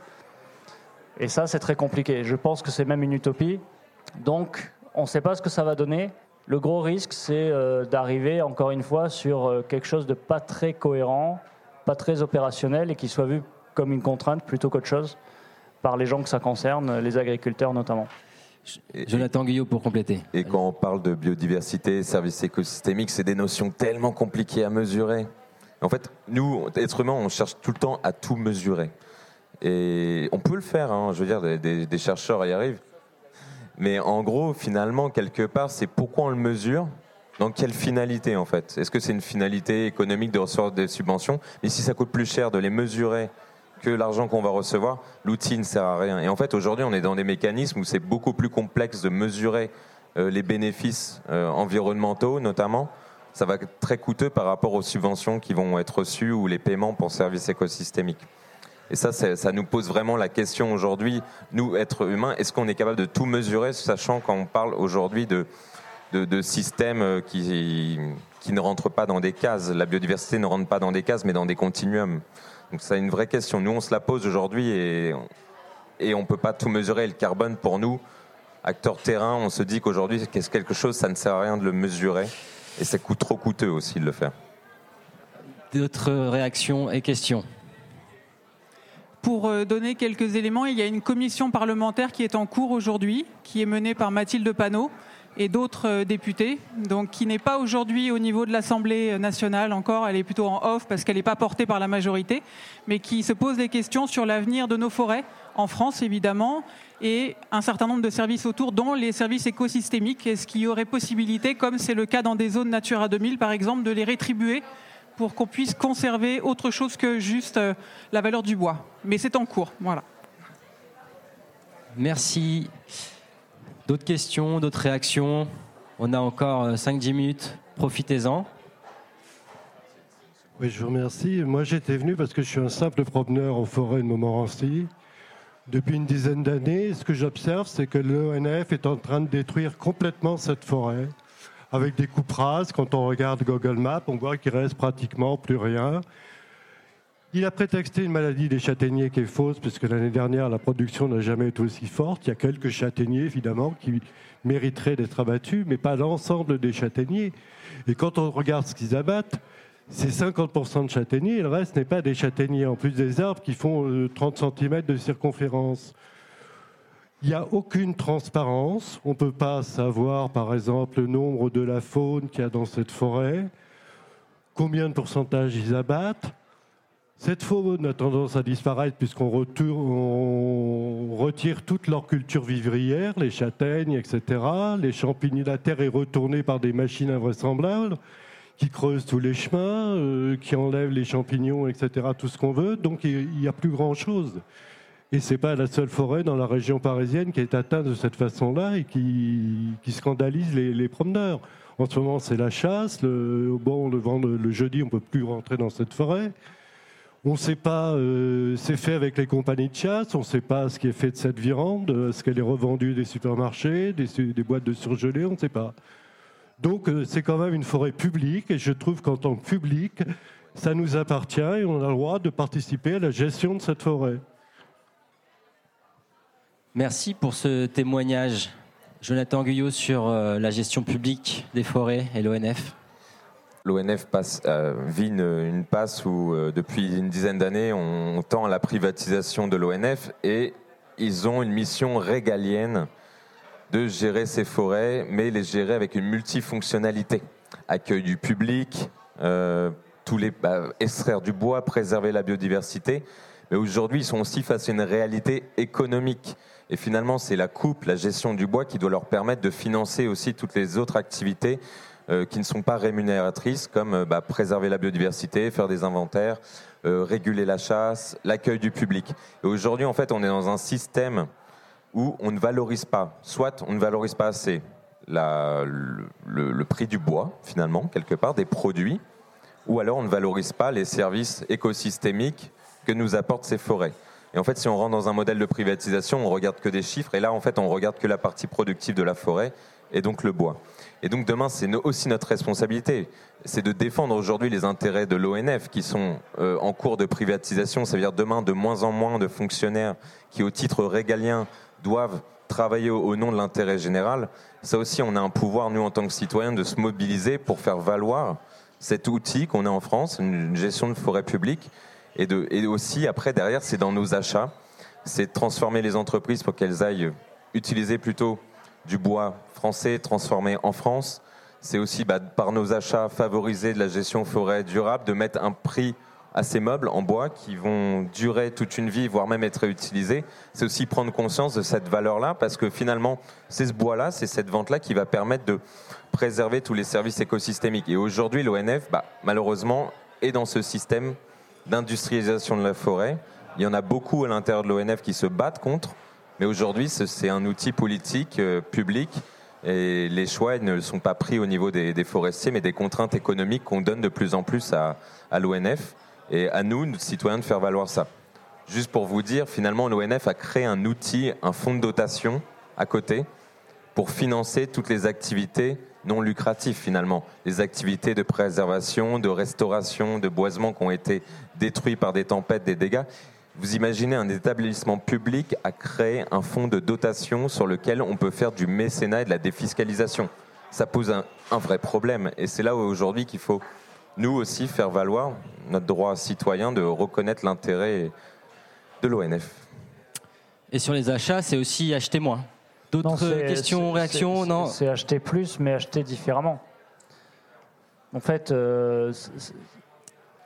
Et ça, c'est très compliqué. Je pense que c'est même une utopie. Donc, on ne sait pas ce que ça va donner. Le gros risque, c'est euh, d'arriver, encore une fois, sur quelque chose de pas très cohérent, pas très opérationnel et qui soit vu comme une contrainte plutôt qu'autre chose par les gens que ça concerne, les agriculteurs notamment. Jonathan Guyot pour compléter. Et quand on parle de biodiversité, services écosystémiques, c'est des notions tellement compliquées à mesurer. En fait, nous, êtres humains, on cherche tout le temps à tout mesurer. Et on peut le faire, hein, je veux dire, des, chercheurs y arrivent. Mais en gros, finalement, quelque part, c'est pourquoi on le mesure, dans quelle finalité en fait Est-ce que c'est une finalité économique de recevoir des subventions? Mais si ça coûte plus cher de les mesurer que l'argent qu'on va recevoir, l'outil ne sert à rien. Et en fait, aujourd'hui, on est dans des mécanismes où c'est beaucoup plus complexe de mesurer euh, les bénéfices euh, environnementaux, notamment. Ça va être très coûteux par rapport aux subventions qui vont être reçues ou les paiements pour services écosystémiques. Et ça, ça nous pose vraiment la question aujourd'hui, nous, êtres humains, est-ce qu'on est capable de tout mesurer, sachant qu'on parle aujourd'hui de, de, systèmes euh, qui, qui ne rentrent pas dans des cases. La biodiversité ne rentre pas dans des cases, mais dans des continuums? Donc c'est une vraie question. Nous, on se la pose aujourd'hui et, et on ne peut pas tout mesurer. Le carbone, pour nous, acteurs terrain, on se dit qu'aujourd'hui, c'est quelque chose, ça ne sert à rien de le mesurer. Et ça coûte trop coûteux aussi de le faire. D'autres réactions et questions? Pour euh, donner quelques éléments, il y a une commission parlementaire qui est en cours aujourd'hui, qui est menée par Mathilde Panot, et d'autres euh, députés, donc qui n'est pas aujourd'hui au niveau de l'Assemblée nationale encore, elle est plutôt en off parce qu'elle n'est pas portée par la majorité, mais qui se pose des questions sur l'avenir de nos forêts, en France évidemment, et un certain nombre de services autour, dont les services écosystémiques. Est-ce qu'il y aurait possibilité, comme c'est le cas dans des zones Natura 2000 par exemple, de les rétribuer pour qu'on puisse conserver autre chose que juste euh, la valeur du bois? Mais c'est en cours, voilà. Merci. D'autres questions, d'autres réactions On a encore 5-10 euh, minutes, profitez-en. Oui, je vous remercie. Moi, j'étais venu parce que je suis un simple promeneur en forêt de Montmorency. Depuis une dizaine d'années, ce que j'observe, c'est que l'ONF est en train de détruire complètement cette forêt. Avec des coupes rases, quand on regarde Google Maps, on voit qu'il reste pratiquement plus rien. Il a prétexté une maladie des châtaigniers qui est fausse, puisque l'année dernière, la production n'a jamais été aussi forte. Il y a quelques châtaigniers, évidemment, qui mériteraient d'être abattus, mais pas l'ensemble des châtaigniers. Et quand on regarde ce qu'ils abattent, c'est 50% de châtaigniers, le reste n'est pas des châtaigniers, en plus des arbres qui font 30 euh, cm de circonférence. Il n'y a aucune transparence. On ne peut pas savoir, par exemple, le nombre de la faune qu'il y a dans cette forêt, combien de pourcentage ils abattent Cette faune a tendance à disparaître puisqu'on retire toute leur culture vivrière, les châtaignes, etc. Les champignons, la terre est retournée par des machines invraisemblables qui creusent tous les chemins, euh, qui enlèvent les champignons, etc. Tout ce qu'on veut. Donc il n'y a plus grand-chose. Et ce n'est pas la seule forêt dans la région parisienne qui est atteinte de cette façon-là et qui, scandalise les, promeneurs. En ce moment, c'est la chasse. Le, bon, le, le jeudi, on ne peut plus rentrer dans cette forêt. On ne sait pas, euh, c'est fait avec les compagnies de chasse, on ne sait pas ce qui est fait de cette viande, euh, est-ce qu'elle est revendue des supermarchés, des, boîtes de surgelés, on ne sait pas. Donc euh, c'est quand même une forêt publique et je trouve qu'en tant que public, ça nous appartient et on a le droit de participer à la gestion de cette forêt. Merci pour ce témoignage. Jonathan Guyot sur la gestion publique des forêts et l'ONF l'ONF euh, vit une, passe où, euh, depuis une dizaine d'années, on, tend à la privatisation de l'ONF et ils ont une mission régalienne de gérer ces forêts, mais les gérer avec une multifonctionnalité. Accueil du public, euh, tous les, bah, extraire du bois, préserver la biodiversité. Mais aujourd'hui, ils sont aussi face à une réalité économique. Et finalement, c'est la coupe, la gestion du bois qui doit leur permettre de financer aussi toutes les autres activités qui ne sont pas rémunératrices, comme euh, bah, préserver la biodiversité, faire des inventaires, euh, réguler la chasse, l'accueil du public. Et aujourd'hui, en fait, on est dans un système où on ne valorise pas, soit on ne valorise pas assez le, le, prix du bois, finalement, quelque part, des produits, ou alors on ne valorise pas les services écosystémiques que nous apportent ces forêts. Et en fait, si on rentre dans un modèle de privatisation, on regarde que des chiffres, et là, en fait, on regarde que la partie productive de la forêt, et donc le bois. Et donc demain, c'est aussi notre responsabilité, c'est de défendre aujourd'hui les intérêts de l'ONF qui sont euh, en cours de privatisation. Ça veut dire demain, de moins en moins de fonctionnaires qui, au titre régalien, doivent travailler au, nom de l'intérêt général. Ça aussi, on a un pouvoir, nous, en tant que citoyens, de se mobiliser pour faire valoir cet outil qu'on a en France, une gestion de forêt publique. Et, et aussi, après, derrière, c'est dans nos achats, c'est de transformer les entreprises pour qu'elles aillent utiliser plutôt du bois français transformé en France. C'est aussi bah, par nos achats favoriser de la gestion forêt durable, de mettre un prix à ces meubles en bois qui vont durer toute une vie, voire même être réutilisés. C'est aussi prendre conscience de cette valeur-là, parce que finalement, c'est ce bois-là, c'est cette vente-là qui va permettre de préserver tous les services écosystémiques. Et aujourd'hui, l'ONF, bah, malheureusement, est dans ce système d'industrialisation de la forêt. Il y en a beaucoup à l'intérieur de l'ONF qui se battent contre. Mais aujourd'hui, c'est un outil politique euh, public et les choix ne sont pas pris au niveau des, forestiers, mais des contraintes économiques qu'on donne de plus en plus à, l'ONF et à nous, citoyens, de faire valoir ça. Juste pour vous dire, finalement, l'ONF a créé un outil, un fonds de dotation à côté pour financer toutes les activités non lucratives finalement, les activités de préservation, de restauration, de boisement qui ont été détruits par des tempêtes, des dégâts. Vous imaginez un établissement public à créer un fonds de dotation sur lequel on peut faire du mécénat et de la défiscalisation. Ça pose un, vrai problème. Et c'est là où aujourd'hui qu'il faut, nous aussi, faire valoir notre droit citoyen de reconnaître l'intérêt de l'ONF. Et sur les achats, c'est aussi acheter moins. D'autres questions, réactions Non C'est acheter plus, mais acheter différemment. En fait, euh,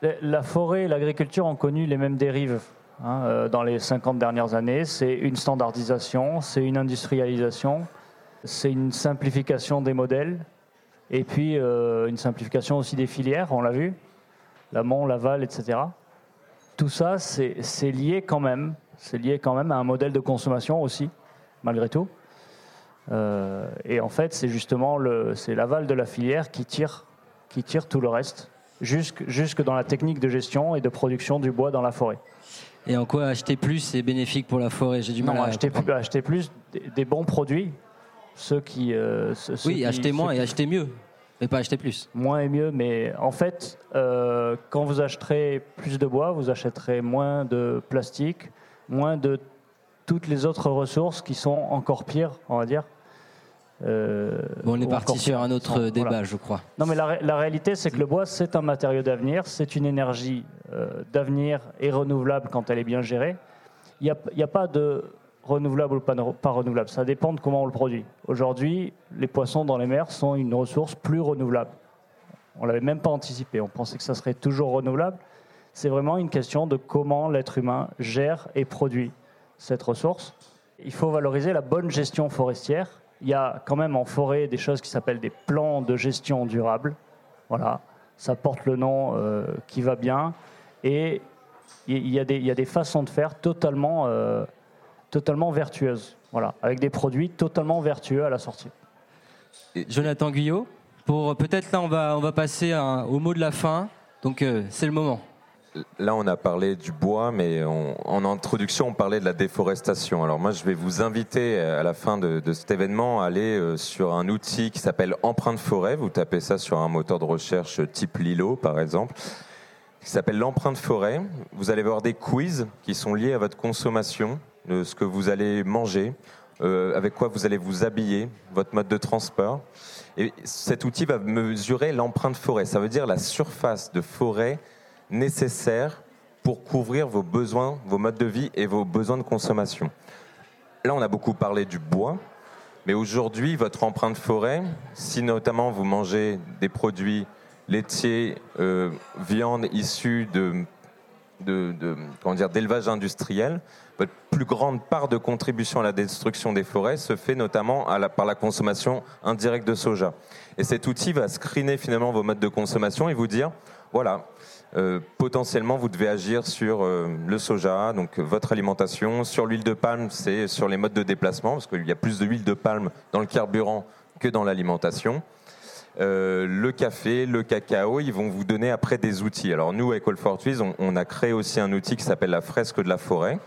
la forêt et l'agriculture ont connu les mêmes dérives Hein, euh, dans les 50 dernières années. C'est une standardisation, c'est une industrialisation, c'est une simplification des modèles et puis euh, une simplification aussi des filières, on l'a vu, l'amont, l'aval, etc. Tout ça, c'est lié quand même, c'est lié quand même à un modèle de consommation aussi, malgré tout. Euh, et en fait, c'est justement l'aval de la filière qui tire, qui tire tout le reste, jusque, jusque dans la technique de gestion et de production du bois dans la forêt. Et en quoi acheter plus est bénéfique pour la forêt? J'ai du mal à acheter plus, acheter plus des, bons produits, ceux qui. Euh, oui, acheter moins et acheter mieux, mais pas acheter plus. Moins et mieux, mais en fait, euh, quand vous acheterez plus de bois, vous achèterez moins de plastique, moins de toutes les autres ressources qui sont encore pires, on va dire. Euh, bon, on est parti sur un autre débat, je crois. Non, mais la, réalité, c'est que le bois, c'est un matériau d'avenir, c'est une énergie euh, d'avenir et renouvelable quand elle est bien gérée. Il n'y a, pas de renouvelable ou pas, pas renouvelable, ça dépend de comment on le produit. Aujourd'hui, les poissons dans les mers sont une ressource plus renouvelable. On ne l'avait même pas anticipé, on pensait que ça serait toujours renouvelable. C'est vraiment une question de comment l'être humain gère et produit cette ressource. Il faut valoriser la bonne gestion forestière. Il y a quand même en forêt des choses qui s'appellent des plans de gestion durable. Voilà, ça porte le nom euh, qui va bien. Et il y, a des, façons de faire totalement, euh, totalement vertueuses. Voilà, avec des produits totalement vertueux à la sortie. Jonathan Guyot, pour peut-être là on va, on va passer au mot de la fin. Donc euh, c'est le moment. Là, on a parlé du bois, mais en introduction, on parlait de la déforestation. Alors moi, je vais vous inviter euh, à la fin de, cet événement à aller euh, sur un outil qui s'appelle Empreinte Forêt. Vous tapez ça sur un moteur de recherche type Lilo, par exemple, qui s'appelle l'Empreinte Forêt. Vous allez voir des quiz qui sont liés à votre consommation, de ce que vous allez manger, euh, avec quoi vous allez vous habiller, votre mode de transport. Et cet outil va mesurer l'empreinte forêt. Ça veut dire la surface de forêt nécessaire pour couvrir vos besoins, vos modes de vie et vos besoins de consommation. Là, on a beaucoup parlé du bois, mais aujourd'hui, votre empreinte forêt, si notamment vous mangez des produits laitiers, euh, viande issue de, de, dire, d'élevage industriel, votre plus grande part de contribution à la destruction des forêts se fait notamment par la consommation indirecte de soja. Et cet outil va screener finalement vos modes de consommation et vous dire, voilà, euh, potentiellement, vous devez agir sur euh, le soja, donc votre alimentation, sur l'huile de palme, c'est sur les modes de déplacement, parce qu'il y a plus de huile de palme dans le carburant que dans l'alimentation. Euh, le café, le cacao, ils vont vous donner après des outils. Alors nous, avec All for Trees, on, a créé aussi un outil qui s'appelle la fresque de la forêt.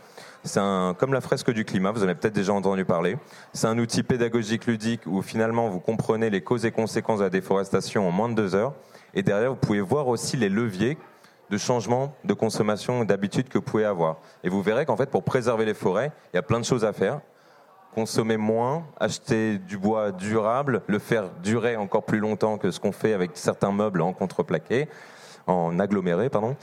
C'est comme la fresque du climat, vous en avez peut-être déjà entendu parler. C'est un outil pédagogique ludique où finalement vous comprenez les causes et conséquences de la déforestation en moins de deux heures. Et derrière, vous pouvez voir aussi les leviers de changement de consommation d'habitude que vous pouvez avoir. Et vous verrez qu'en fait, pour préserver les forêts, il y a plein de choses à faire. Consommer moins, acheter du bois durable, le faire durer encore plus longtemps que ce qu'on fait avec certains meubles en contreplaqué, en aggloméré, pardon.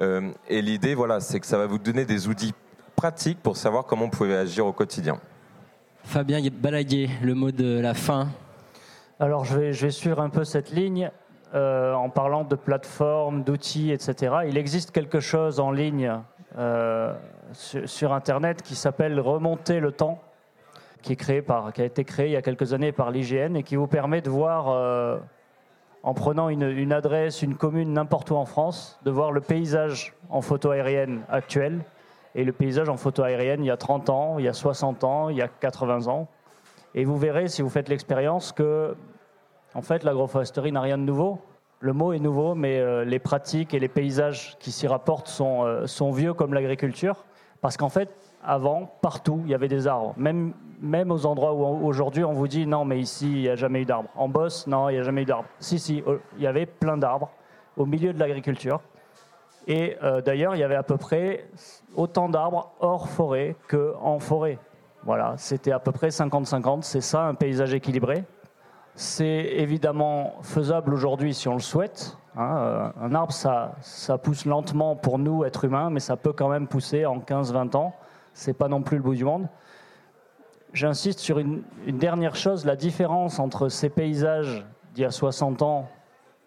Euh, et l'idée, voilà, c'est que ça va vous donner des outils pratiques pour savoir comment vous pouvez agir au quotidien. Fabien Balaguer, le mot de la fin. Alors je vais, je vais suivre un peu cette ligne. Euh, en parlant de plateformes, d'outils, etc. Il existe quelque chose en ligne euh, sur, Internet qui s'appelle Remonter le temps, qui, a été créé il y a quelques années par l'IGN et qui vous permet de voir, euh, en prenant une, une, adresse, une commune n'importe où en France, de voir le paysage en photo aérienne actuel et le paysage en photo aérienne il y a 30 ans, il y a 60 ans, il y a 80 ans. Et vous verrez, si vous faites l'expérience, que en fait, l'agroforesterie n'a rien de nouveau. Le mot est nouveau, mais euh, les pratiques et les paysages qui s'y rapportent sont, euh, sont vieux comme l'agriculture. Parce qu'en fait, avant, partout, il y avait des arbres. Même, même aux endroits où aujourd'hui on vous dit non, mais ici, il n'y a jamais eu d'arbres. En Bosse, non, il n'y a jamais eu d'arbres. Si, si, euh, il y avait plein d'arbres au milieu de l'agriculture. Et d'ailleurs, il y avait à peu près autant d'arbres hors forêt qu'en forêt. Voilà, c'était à peu près 50-50. C'est ça un paysage équilibré. C'est évidemment faisable aujourd'hui si on le souhaite. Hein. Euh, un arbre, ça, pousse lentement pour nous, êtres humains, mais ça peut quand même pousser en 15-20 ans. C'est pas non plus le bout du monde. J'insiste sur une, dernière chose, la différence entre ces paysages d'il y a 60 ans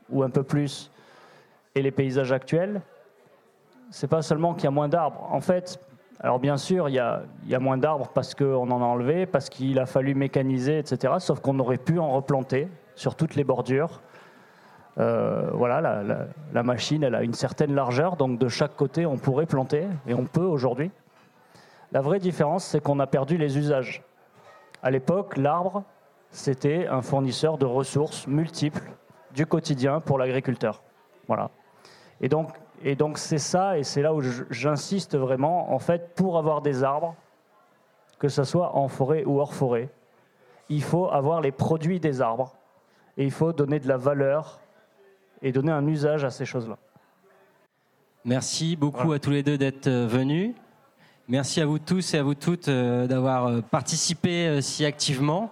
ou un peu plus et les paysages actuels, c'est pas seulement qu'il y a moins d'arbres. En fait, alors bien sûr, il y a, moins d'arbres parce qu'on en a enlevé, parce qu'il a fallu mécaniser, etc. Sauf qu'on aurait pu en replanter sur toutes les bordures. Euh, voilà, la, machine, elle a une certaine largeur, donc de chaque côté, on pourrait planter, et on peut aujourd'hui. La vraie différence, c'est qu'on a perdu les usages. À l'époque, l'arbre, c'était un fournisseur de ressources multiples du quotidien pour l'agriculteur. Voilà. Et donc, et donc c'est ça, et c'est là où j'insiste vraiment, en fait, pour avoir des arbres, que ce soit en forêt ou hors forêt, il faut avoir les produits des arbres, et il faut donner de la valeur et donner un usage à ces choses-là. Merci beaucoup à tous les deux d'être euh, venus. Merci à vous tous et à vous toutes euh, d'avoir euh, participé si activement.